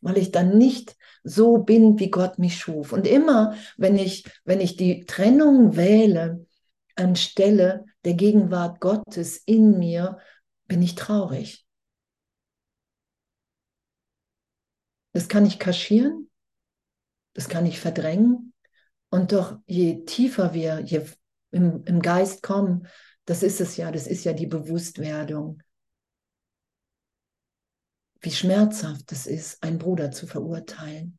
weil ich dann nicht so bin, wie Gott mich schuf. Und immer, wenn ich, wenn ich die Trennung wähle, anstelle der Gegenwart Gottes in mir bin ich traurig. Das kann ich kaschieren, das kann ich verdrängen. Und doch, je tiefer wir je im, im Geist kommen, das ist es ja, das ist ja die Bewusstwerdung, wie schmerzhaft es ist, einen Bruder zu verurteilen.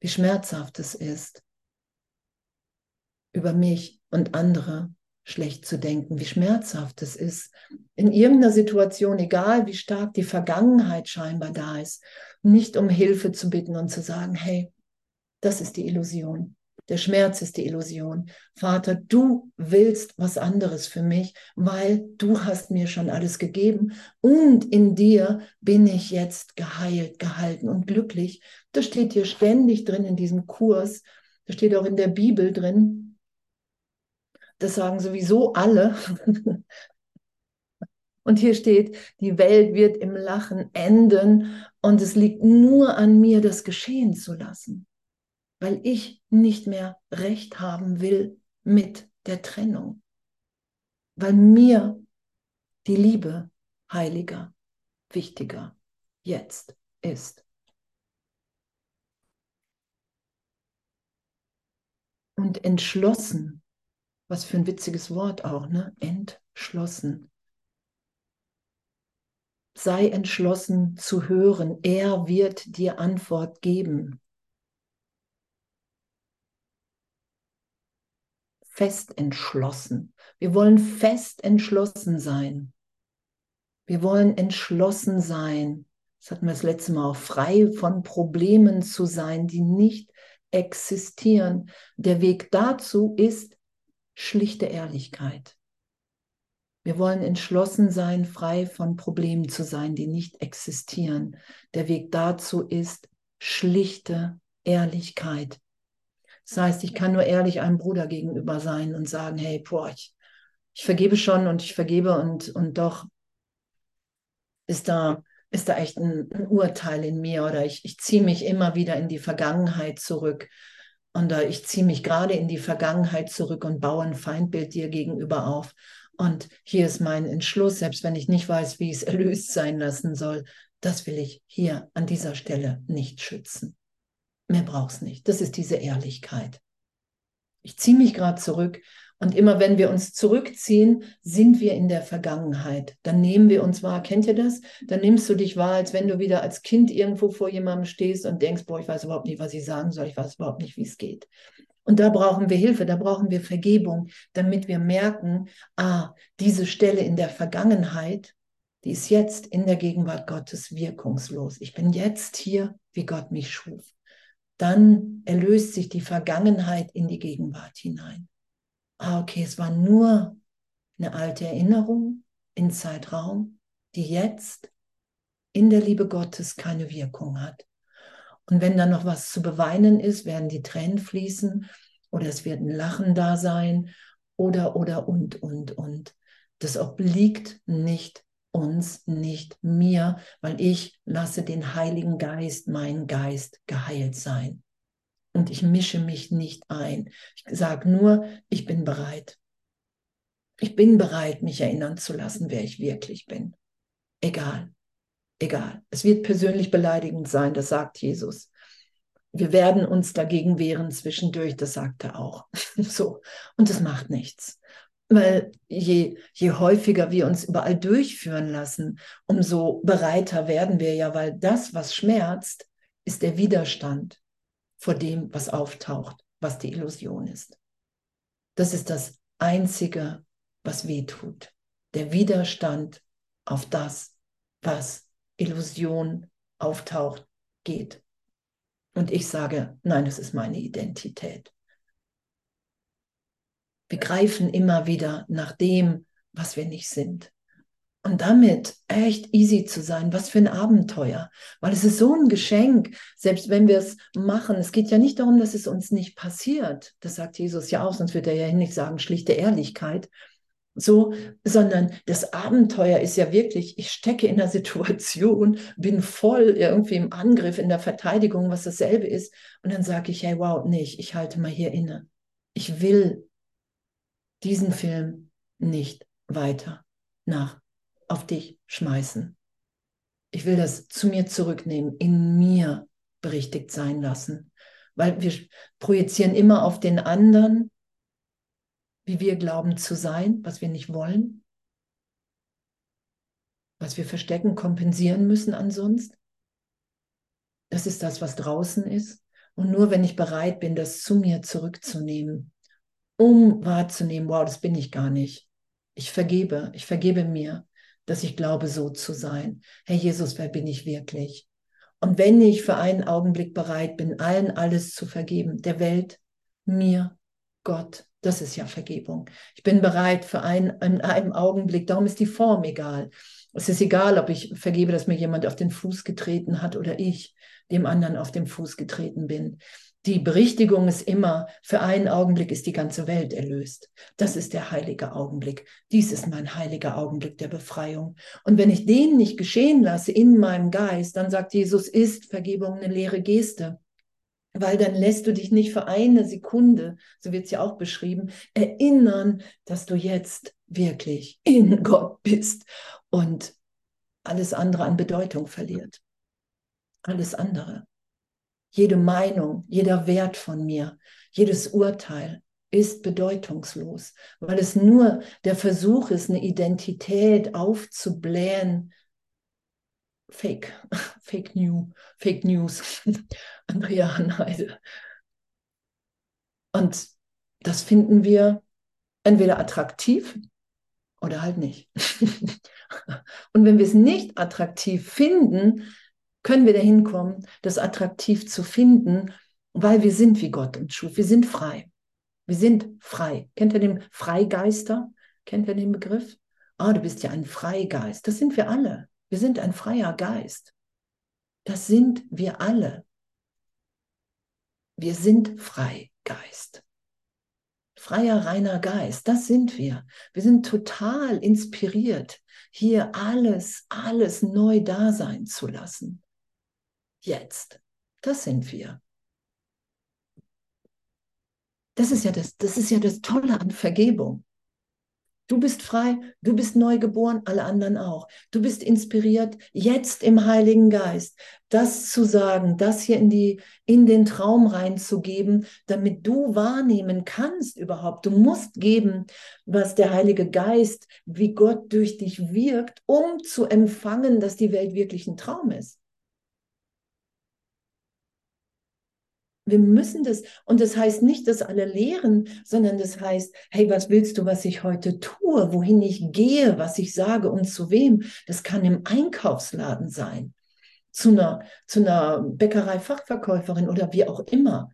Wie schmerzhaft es ist, über mich und andere schlecht zu denken, wie schmerzhaft es ist, in irgendeiner Situation, egal wie stark die Vergangenheit scheinbar da ist, nicht um Hilfe zu bitten und zu sagen, hey, das ist die Illusion. Der Schmerz ist die Illusion. Vater, du willst was anderes für mich, weil du hast mir schon alles gegeben und in dir bin ich jetzt geheilt, gehalten und glücklich. Das steht hier ständig drin in diesem Kurs. Das steht auch in der Bibel drin. Das sagen sowieso alle. Und hier steht, die Welt wird im Lachen enden und es liegt nur an mir, das geschehen zu lassen weil ich nicht mehr recht haben will mit der Trennung, weil mir die Liebe heiliger, wichtiger jetzt ist. Und entschlossen, was für ein witziges Wort auch, ne? Entschlossen. Sei entschlossen zu hören, er wird dir Antwort geben. Fest entschlossen. Wir wollen fest entschlossen sein. Wir wollen entschlossen sein. Das hatten wir das letzte Mal auch, frei von Problemen zu sein, die nicht existieren. Der Weg dazu ist schlichte Ehrlichkeit. Wir wollen entschlossen sein, frei von Problemen zu sein, die nicht existieren. Der Weg dazu ist schlichte Ehrlichkeit. Das heißt, ich kann nur ehrlich einem Bruder gegenüber sein und sagen, hey, boah, ich, ich vergebe schon und ich vergebe und, und doch ist da, ist da echt ein, ein Urteil in mir oder ich, ich ziehe mich immer wieder in die Vergangenheit zurück. Und uh, ich ziehe mich gerade in die Vergangenheit zurück und baue ein Feindbild dir gegenüber auf. Und hier ist mein Entschluss, selbst wenn ich nicht weiß, wie es erlöst sein lassen soll, das will ich hier an dieser Stelle nicht schützen. Mehr brauch's nicht. Das ist diese Ehrlichkeit. Ich ziehe mich gerade zurück und immer wenn wir uns zurückziehen, sind wir in der Vergangenheit. Dann nehmen wir uns wahr. Kennt ihr das? Dann nimmst du dich wahr, als wenn du wieder als Kind irgendwo vor jemandem stehst und denkst, boah, ich weiß überhaupt nicht, was ich sagen soll. Ich weiß überhaupt nicht, wie es geht. Und da brauchen wir Hilfe, da brauchen wir Vergebung, damit wir merken, ah, diese Stelle in der Vergangenheit, die ist jetzt in der Gegenwart Gottes wirkungslos. Ich bin jetzt hier, wie Gott mich schuf dann erlöst sich die Vergangenheit in die Gegenwart hinein. Ah, okay, es war nur eine alte Erinnerung in Zeitraum, die jetzt in der Liebe Gottes keine Wirkung hat. Und wenn dann noch was zu beweinen ist, werden die Tränen fließen oder es wird ein Lachen da sein oder, oder, und, und, und. Das obliegt nicht uns, nicht mir, weil ich lasse den Heiligen Geist, mein Geist, geheilt sein. Und ich mische mich nicht ein. Ich sage nur, ich bin bereit. Ich bin bereit, mich erinnern zu lassen, wer ich wirklich bin. Egal, egal. Es wird persönlich beleidigend sein, das sagt Jesus. Wir werden uns dagegen wehren zwischendurch, das sagt er auch. so. Und das macht nichts. Weil je, je häufiger wir uns überall durchführen lassen, umso bereiter werden wir ja, weil das, was schmerzt, ist der Widerstand vor dem, was auftaucht, was die Illusion ist. Das ist das Einzige, was weh tut. Der Widerstand auf das, was Illusion auftaucht, geht. Und ich sage, nein, es ist meine Identität. Wir greifen immer wieder nach dem, was wir nicht sind. Und damit echt easy zu sein, was für ein Abenteuer. Weil es ist so ein Geschenk, selbst wenn wir es machen. Es geht ja nicht darum, dass es uns nicht passiert. Das sagt Jesus ja auch, sonst wird er ja nicht sagen, schlichte Ehrlichkeit. So, sondern das Abenteuer ist ja wirklich, ich stecke in der Situation, bin voll irgendwie im Angriff, in der Verteidigung, was dasselbe ist. Und dann sage ich, hey, wow, nicht, ich halte mal hier inne. Ich will diesen Film nicht weiter nach auf dich schmeißen. Ich will das zu mir zurücknehmen, in mir berichtigt sein lassen, weil wir projizieren immer auf den anderen, wie wir glauben zu sein, was wir nicht wollen, was wir verstecken, kompensieren müssen ansonsten. Das ist das, was draußen ist. Und nur wenn ich bereit bin, das zu mir zurückzunehmen, um wahrzunehmen, wow, das bin ich gar nicht. Ich vergebe, ich vergebe mir, dass ich glaube, so zu sein. Herr Jesus, wer bin ich wirklich? Und wenn ich für einen Augenblick bereit bin, allen alles zu vergeben, der Welt, mir, Gott, das ist ja Vergebung. Ich bin bereit für einen, in einem Augenblick, darum ist die Form egal. Es ist egal, ob ich vergebe, dass mir jemand auf den Fuß getreten hat oder ich dem anderen auf den Fuß getreten bin. Die Berichtigung ist immer, für einen Augenblick ist die ganze Welt erlöst. Das ist der heilige Augenblick. Dies ist mein heiliger Augenblick der Befreiung. Und wenn ich den nicht geschehen lasse in meinem Geist, dann sagt Jesus, ist Vergebung eine leere Geste. Weil dann lässt du dich nicht für eine Sekunde, so wird es ja auch beschrieben, erinnern, dass du jetzt wirklich in Gott bist und alles andere an Bedeutung verliert. Alles andere jede Meinung, jeder Wert von mir, jedes Urteil ist bedeutungslos, weil es nur der Versuch ist, eine Identität aufzublähen. Fake, Fake News, Fake News, Andrea Hanheide. Und das finden wir entweder attraktiv oder halt nicht. Und wenn wir es nicht attraktiv finden, können wir dahin kommen, das attraktiv zu finden, weil wir sind wie Gott uns schuf. Wir sind frei. Wir sind frei. Kennt ihr den Freigeister? Kennt ihr den Begriff? Ah, oh, du bist ja ein Freigeist. Das sind wir alle. Wir sind ein freier Geist. Das sind wir alle. Wir sind Freigeist. Freier, reiner Geist, das sind wir. Wir sind total inspiriert, hier alles, alles neu da sein zu lassen jetzt. Das sind wir. Das ist ja das, das ist ja das Tolle an Vergebung. Du bist frei, du bist neu geboren, alle anderen auch. Du bist inspiriert, jetzt im Heiligen Geist das zu sagen, das hier in, die, in den Traum reinzugeben, damit du wahrnehmen kannst überhaupt. Du musst geben, was der Heilige Geist, wie Gott durch dich wirkt, um zu empfangen, dass die Welt wirklich ein Traum ist. Wir müssen das, und das heißt nicht, dass alle lehren, sondern das heißt, hey, was willst du, was ich heute tue, wohin ich gehe, was ich sage und zu wem? Das kann im Einkaufsladen sein, zu einer, zu einer Bäckerei-Fachverkäuferin oder wie auch immer.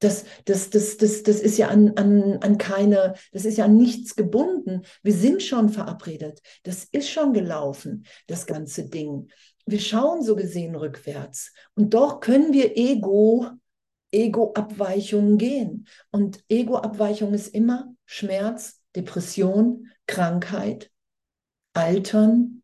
Das, das, das, das, das ist ja an, an, an keine, das ist ja an nichts gebunden. Wir sind schon verabredet. Das ist schon gelaufen, das ganze Ding wir schauen so gesehen rückwärts. Und doch können wir Ego, Ego-Abweichungen gehen. Und Ego-Abweichung ist immer Schmerz, Depression, Krankheit, Altern,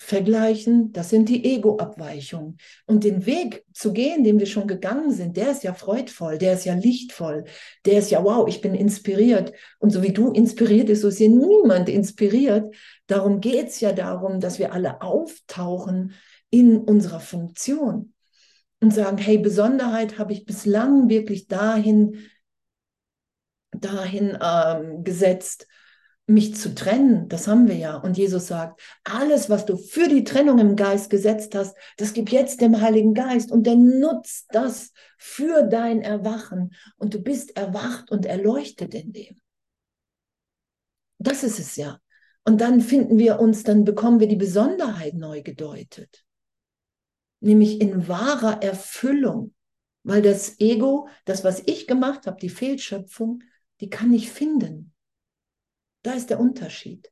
Vergleichen, das sind die Ego-Abweichungen. Und den Weg zu gehen, den wir schon gegangen sind, der ist ja freudvoll, der ist ja lichtvoll, der ist ja, wow, ich bin inspiriert. Und so wie du inspiriert bist, so ist hier niemand inspiriert. Darum geht es ja darum, dass wir alle auftauchen in unserer Funktion und sagen, hey, Besonderheit habe ich bislang wirklich dahin, dahin ähm, gesetzt, mich zu trennen, das haben wir ja. Und Jesus sagt, alles, was du für die Trennung im Geist gesetzt hast, das gib jetzt dem Heiligen Geist und der nutzt das für dein Erwachen. Und du bist erwacht und erleuchtet in dem. Das ist es ja. Und dann finden wir uns, dann bekommen wir die Besonderheit neu gedeutet. Nämlich in wahrer Erfüllung. Weil das Ego, das, was ich gemacht habe, die Fehlschöpfung, die kann ich finden. Da ist der Unterschied.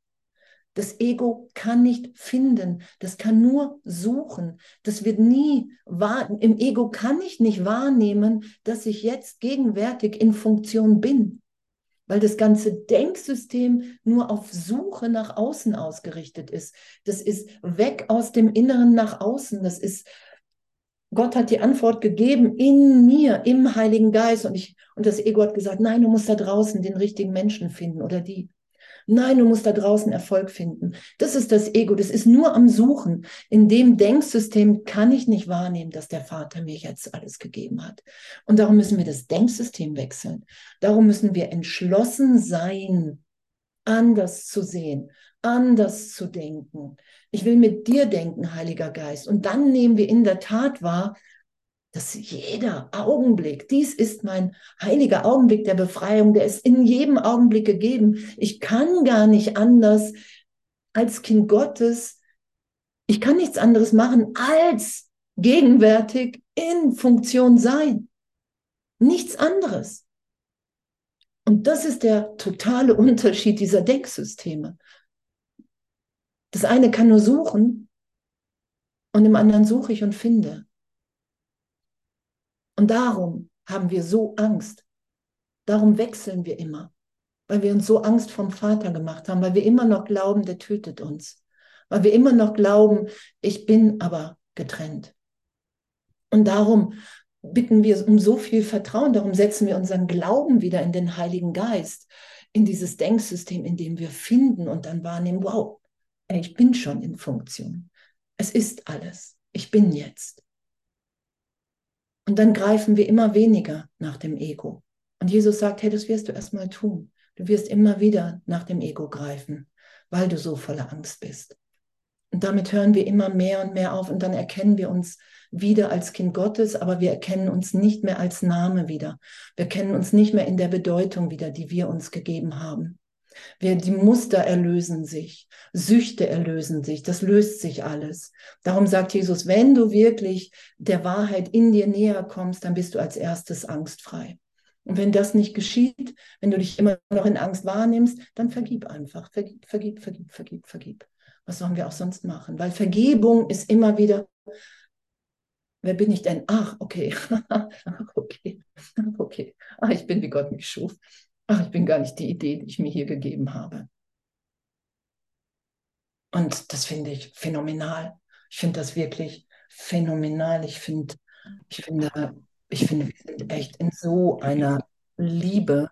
Das Ego kann nicht finden, das kann nur suchen. Das wird nie wahr. Im Ego kann ich nicht wahrnehmen, dass ich jetzt gegenwärtig in Funktion bin, weil das ganze Denksystem nur auf Suche nach außen ausgerichtet ist. Das ist weg aus dem Inneren nach außen. Das ist Gott hat die Antwort gegeben in mir, im Heiligen Geist. Und, ich, und das Ego hat gesagt, nein, du musst da draußen den richtigen Menschen finden oder die. Nein, du musst da draußen Erfolg finden. Das ist das Ego. Das ist nur am Suchen. In dem Denksystem kann ich nicht wahrnehmen, dass der Vater mir jetzt alles gegeben hat. Und darum müssen wir das Denksystem wechseln. Darum müssen wir entschlossen sein, anders zu sehen, anders zu denken. Ich will mit dir denken, Heiliger Geist. Und dann nehmen wir in der Tat wahr, dass jeder Augenblick, dies ist mein heiliger Augenblick der Befreiung, der ist in jedem Augenblick gegeben. Ich kann gar nicht anders als Kind Gottes. Ich kann nichts anderes machen als gegenwärtig in Funktion sein. Nichts anderes. Und das ist der totale Unterschied dieser Denksysteme. Das eine kann nur suchen und im anderen suche ich und finde. Und darum haben wir so Angst. Darum wechseln wir immer, weil wir uns so Angst vom Vater gemacht haben, weil wir immer noch glauben, der tötet uns, weil wir immer noch glauben, ich bin aber getrennt. Und darum bitten wir um so viel Vertrauen, darum setzen wir unseren Glauben wieder in den Heiligen Geist, in dieses Denksystem, in dem wir finden und dann wahrnehmen, wow, ich bin schon in Funktion. Es ist alles. Ich bin jetzt. Und dann greifen wir immer weniger nach dem Ego. Und Jesus sagt, hey, das wirst du erstmal tun. Du wirst immer wieder nach dem Ego greifen, weil du so voller Angst bist. Und damit hören wir immer mehr und mehr auf und dann erkennen wir uns wieder als Kind Gottes, aber wir erkennen uns nicht mehr als Name wieder. Wir kennen uns nicht mehr in der Bedeutung wieder, die wir uns gegeben haben. Wir, die Muster erlösen sich, Süchte erlösen sich, das löst sich alles. Darum sagt Jesus, wenn du wirklich der Wahrheit in dir näher kommst, dann bist du als erstes angstfrei. Und wenn das nicht geschieht, wenn du dich immer noch in Angst wahrnimmst, dann vergib einfach, vergib, vergib, vergib, vergib, vergib. Was sollen wir auch sonst machen? Weil Vergebung ist immer wieder, wer bin ich denn? Ach, okay, okay, okay, ach, ich bin, wie Gott mich schuf ach, ich bin gar nicht die Idee, die ich mir hier gegeben habe. Und das finde ich phänomenal. Ich finde das wirklich phänomenal. Ich finde, ich finde, ich finde, wir sind echt in so einer Liebe,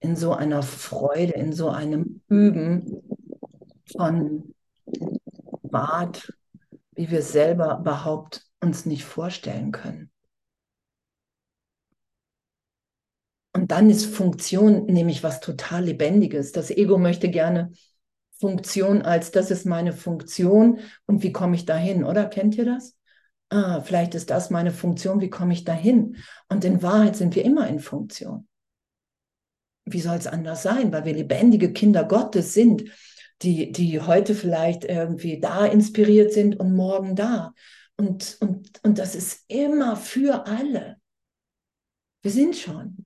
in so einer Freude, in so einem Üben von Bad, wie wir es selber überhaupt uns nicht vorstellen können. Dann ist Funktion nämlich was total Lebendiges. Das Ego möchte gerne Funktion als, das ist meine Funktion und wie komme ich dahin, oder? Kennt ihr das? Ah, vielleicht ist das meine Funktion, wie komme ich dahin? Und in Wahrheit sind wir immer in Funktion. Wie soll es anders sein? Weil wir lebendige Kinder Gottes sind, die, die heute vielleicht irgendwie da inspiriert sind und morgen da. Und, und, und das ist immer für alle. Wir sind schon.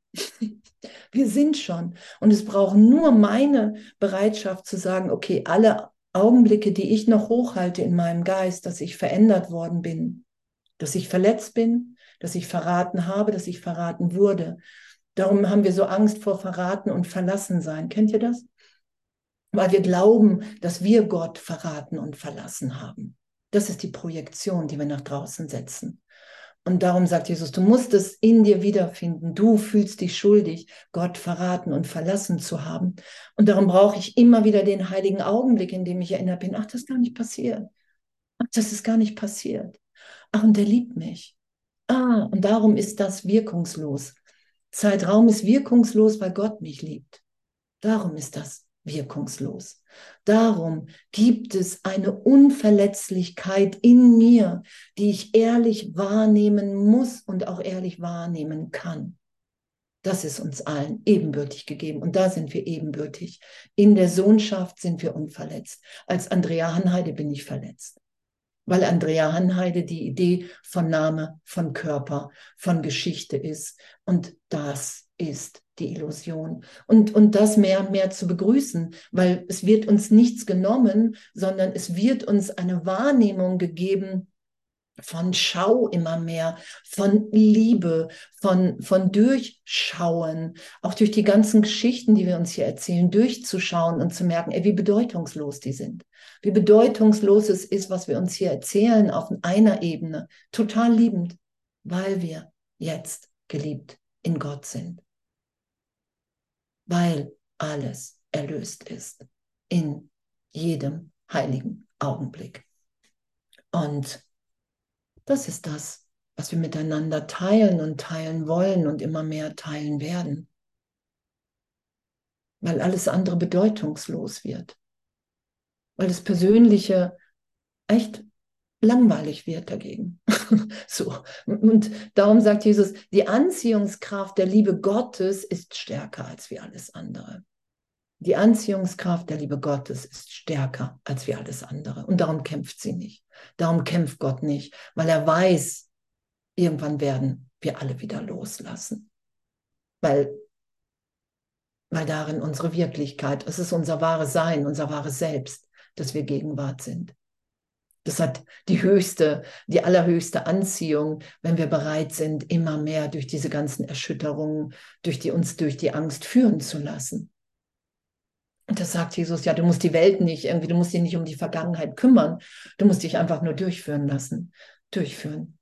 Wir sind schon. Und es braucht nur meine Bereitschaft zu sagen, okay, alle Augenblicke, die ich noch hochhalte in meinem Geist, dass ich verändert worden bin, dass ich verletzt bin, dass ich verraten habe, dass ich verraten wurde. Darum haben wir so Angst vor Verraten und Verlassen sein. Kennt ihr das? Weil wir glauben, dass wir Gott verraten und verlassen haben. Das ist die Projektion, die wir nach draußen setzen. Und darum sagt Jesus, du musst es in dir wiederfinden. Du fühlst dich schuldig, Gott verraten und verlassen zu haben. Und darum brauche ich immer wieder den heiligen Augenblick, in dem ich erinnert bin, ach, das ist gar nicht passiert. Ach, das ist gar nicht passiert. Ach, und der liebt mich. Ah, und darum ist das wirkungslos. Zeitraum ist wirkungslos, weil Gott mich liebt. Darum ist das wirkungslos. Darum gibt es eine Unverletzlichkeit in mir, die ich ehrlich wahrnehmen muss und auch ehrlich wahrnehmen kann. Das ist uns allen ebenbürtig gegeben und da sind wir ebenbürtig. In der Sohnschaft sind wir unverletzt. Als Andrea Hanheide bin ich verletzt weil Andrea Hanheide die Idee von Name, von Körper, von Geschichte ist. Und das ist die Illusion. Und, und das mehr und mehr zu begrüßen, weil es wird uns nichts genommen, sondern es wird uns eine Wahrnehmung gegeben, von Schau immer mehr, von Liebe, von, von Durchschauen, auch durch die ganzen Geschichten, die wir uns hier erzählen, durchzuschauen und zu merken, ey, wie bedeutungslos die sind. Wie bedeutungslos es ist, was wir uns hier erzählen auf einer Ebene. Total liebend, weil wir jetzt geliebt in Gott sind. Weil alles erlöst ist in jedem heiligen Augenblick. Und das ist das, was wir miteinander teilen und teilen wollen und immer mehr teilen werden. Weil alles andere bedeutungslos wird. Weil das Persönliche echt langweilig wird dagegen. so. Und darum sagt Jesus, die Anziehungskraft der Liebe Gottes ist stärker als wie alles andere. Die Anziehungskraft der Liebe Gottes ist stärker als wie alles andere. Und darum kämpft sie nicht. Darum kämpft Gott nicht, weil er weiß, irgendwann werden wir alle wieder loslassen. Weil, weil darin unsere Wirklichkeit, es ist unser wahres Sein, unser wahres Selbst, dass wir Gegenwart sind. Das hat die höchste, die allerhöchste Anziehung, wenn wir bereit sind, immer mehr durch diese ganzen Erschütterungen, durch die uns durch die Angst führen zu lassen. Und da sagt Jesus, ja, du musst die Welt nicht, irgendwie, du musst dich nicht um die Vergangenheit kümmern. Du musst dich einfach nur durchführen lassen. Durchführen.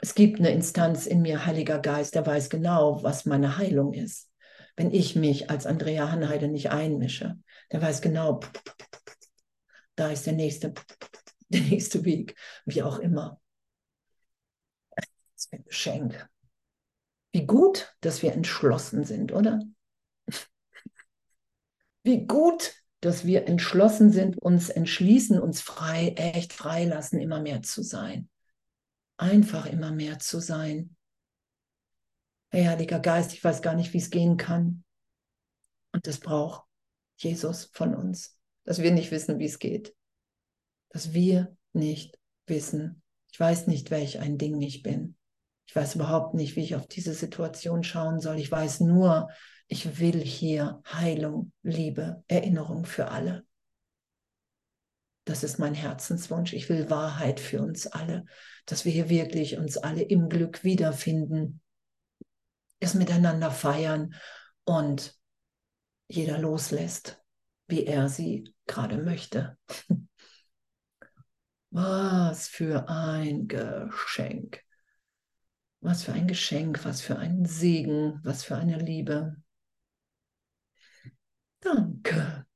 Es gibt eine Instanz in mir, Heiliger Geist, der weiß genau, was meine Heilung ist. Wenn ich mich als Andrea Hanheide nicht einmische, der weiß genau, da ist der nächste, der nächste Weg, wie auch immer. Das ist ein Geschenk. Wie gut, dass wir entschlossen sind, oder? Wie gut, dass wir entschlossen sind, uns entschließen, uns frei, echt freilassen, immer mehr zu sein. Einfach immer mehr zu sein. Hey, Heiliger Geist, ich weiß gar nicht, wie es gehen kann. Und das braucht Jesus von uns, dass wir nicht wissen, wie es geht. Dass wir nicht wissen. Ich weiß nicht, welch ein Ding ich bin. Ich weiß überhaupt nicht, wie ich auf diese Situation schauen soll. Ich weiß nur, ich will hier Heilung, Liebe, Erinnerung für alle. Das ist mein Herzenswunsch. Ich will Wahrheit für uns alle, dass wir hier wirklich uns alle im Glück wiederfinden, es miteinander feiern und jeder loslässt, wie er sie gerade möchte. Was für ein Geschenk. Was für ein Geschenk, was für ein Segen, was für eine Liebe. Danke.